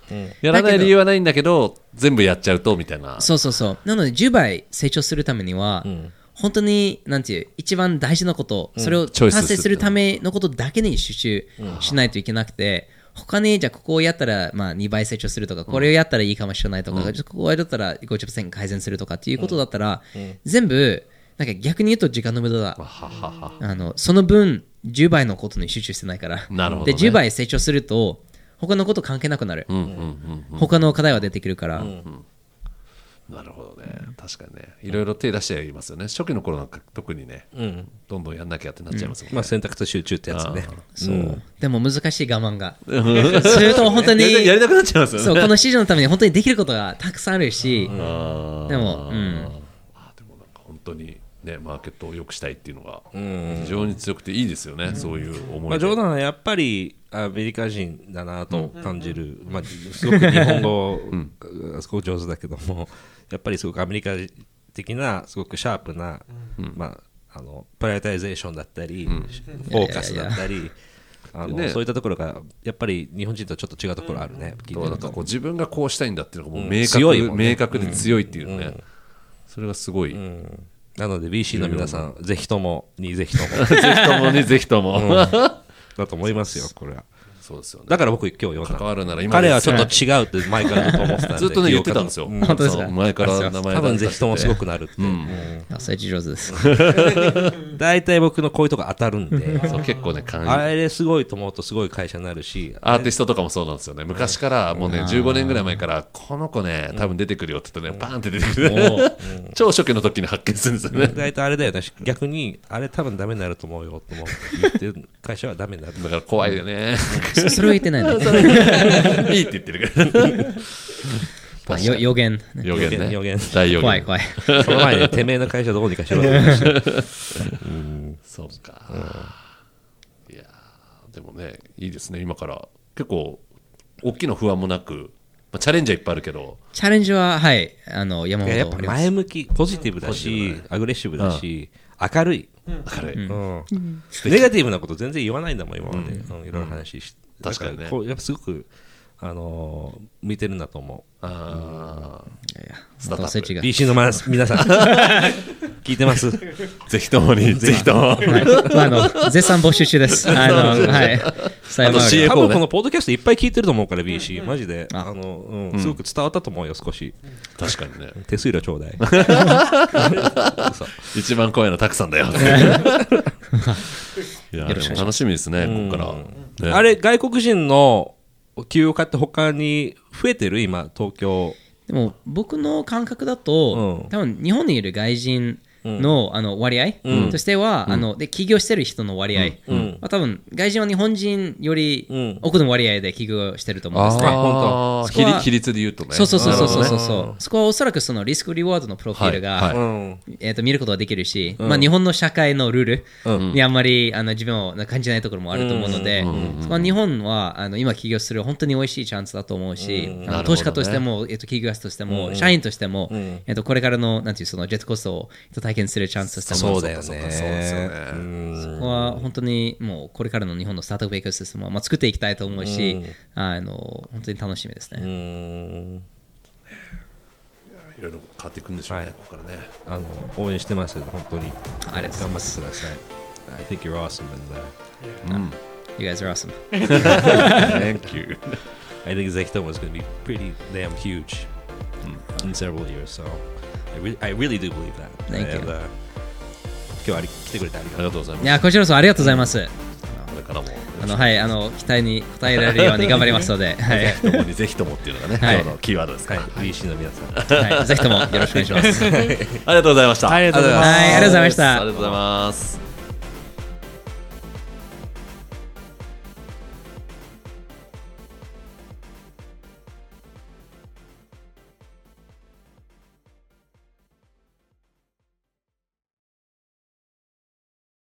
S1: やらない理由はないんだけど全部やっちゃうとみたいな。
S3: そうそうそう。なので、10倍成長するためには、本当に、なん。ていう、一番大事なこと、それを達成するためのことだけに集中しないといけなくて、他に、じゃあ、ここをやったら、まあ、2倍成長するとか、これをやったらいいかもしれないとか、ここをやったら50%改善するとかっていうことだったら、全部、なんか逆に言うと時間の無駄だ。あのその分、10倍のことに集中してないから。
S1: なるほどね
S3: で、10倍成長すると、他のこと関係なくなる。
S1: うんうんうん
S3: 他の課題は出てくるから。
S1: なるほどね。確かにね。いろいろ手出していますよね。初期の頃なんか特にね、どんどんやんなきゃってなっちゃいますもんね、
S2: まあ選択と集中ってやつね。
S3: そう、でも難しい我慢が。それと本当に、
S1: やりたくなっちゃいますよね。
S3: そう、この市場のために本当にできることがたくさんあるし、でも、うん、
S1: あでもなんか本当にね、マーケットを良くしたいっていうのが非常に強くていいですよね、そういう思いで、
S2: まあ、ジョーダンはやっぱりアメリカ人だなと感じる、まあ、すごく日本語、すごく上手だけども、やっぱりすごくアメリカ的な、すごくシャープな、まあ、あのプライオリタイゼーションだったり、フォーカスだったり。あの
S1: ね。
S2: そういったところがやっぱり日本人とちょっと違うところあるね、
S1: うなんかこう自分がこうしたいんだっていうのがもう明確,、
S2: 強いもんね。
S1: 明確で強いっていうね、それがすごい、ぜ
S2: なので BC の皆さん、ぜひともにぜひとも。
S1: ひともにぜひとも、
S2: だと思いますよ、これは。
S1: そうですよね。
S2: だから僕、今日読んだ
S1: 関わるなら今
S2: 彼はちょっと違うって前からずっと思ってたんで、
S1: ずっとね言ってたんですよ、
S3: 本当ですか？
S1: そう。前から名前
S2: 多分ぜ
S1: 出
S2: ひともすご
S1: く
S2: くなるって。
S3: あそれ上手です。
S2: 大体僕のこういうとこ当たるんで、
S1: そう結構ね感
S2: あれすごいと思うとすごい会社になるし、
S1: アーティストとかもそうなんですよね。昔からもうね15年ぐらい前からこの子ね多分出てくるよって言ってねバーンって出てくる。超初期の時に発見するんですよね。
S2: 大体あれだよね、逆にあれ多分ダメになると思うよと思う。言ってる会社はダメになる。
S1: だから怖いよね
S3: そそれを言ってないんで。
S1: いいって言ってるから。
S3: まあよ予言。
S1: 予言ね。
S2: 予言
S1: 大予言。
S3: 怖い怖い。
S2: その前にてめえの会社どうにかしろって言いました
S1: そうか、いやーでもねいいですね。今から結構大きな不安もなく、まあ、チャレンジはいっぱいあるけど。
S3: チャレンジは、はい、あの、山
S2: いややっぱ。前向き、ポジティブだし、アグレッシブだし、明るい。
S1: 明るい、
S2: うん。ネガティブなこと全然言わないんだもん、今まで。うん。いろいろ話して。
S1: 確かにね。
S2: こうやっぱすごく、あのー向いてるんだと思
S1: あ
S3: いやいや
S1: スタートアップ。
S2: BC のま皆さん、聞いてます？
S1: ーぜひともに ぜひとも。
S3: はい。まああの、絶賛募集中です。あの、はい。さよなら
S1: CFO
S2: 多分このポッドキャストいっぱい聞いてると思うから、BC。マジで。
S3: あ
S2: あの、うん、すごく伝わったと思うよ、少し。
S1: 確かにね。
S2: 手数料ちょうだい。
S1: 一番怖いのはたくさんだよ。いやでも楽しみですねここから、ね。
S2: あれ、外国人の企業家って他に増えてる？今、東京。
S3: でも僕の感覚だと、
S2: うん。
S3: 多分日本にいる外人の,、あの割合、としては、あので起業してる人の割合、
S2: ん。
S3: まあ、多分外人は日本人より
S2: うん。
S3: 多くの割合で起業してると思うんですね。
S1: あー
S3: そこは
S1: 比比率で言うとね。
S3: そうそうそうそうそうそう。そこはおそらくそのリスクリワードのプロフィールが、
S1: はい。はい。
S2: うん。
S3: えー、と見ることができるし、まあ、日本の社会のルール
S2: うん。
S3: にあんまりあの自分を感じないところもあると思うので、そこは日本はあの今起業する本当に美味しいチャンスだと思うし、投資家としても、えー、と起業家としても、社員としても、えー、とこれからのなんていうそのジェットコーストを体験するチャンスとしても
S2: そうだよ
S1: そうかそうですよ
S2: ね。
S3: そこは本当にもうこれからの日本のスタートアップエコシステムをまあ作っていきたいと思うし、あの本当に楽しみですね。
S2: うん
S1: いろいろ変わっていくんでしょうね、
S2: はい
S1: ここからね
S2: あの応援してますよ、本当に。
S3: ありがとう
S2: 頑張
S3: ございます。
S2: ってください。I think you're awesome and、uh,
S3: You guys are awesome.
S1: Thank you
S2: I think Zekitomo is going to be pretty damn huge in several years. So I, re- I really do believe that.
S3: Thank you.
S2: And, uh, 今日は来てくれて
S1: ありがとう。ございます
S3: いやこちらこそありがとうございます。
S1: これからも
S3: あのはいあの期待に応えられるように頑張りますので、はい。
S1: ぜひともにぜひともっていうのがね、
S3: はい
S1: 今日のキーワードですから、
S2: はい、BC の皆さん。
S3: はい、ぜひともよろしくお願いします。はい、
S1: ありがとうございました
S4: ありがとうございます
S3: ありがとうございました
S1: ありがとうございます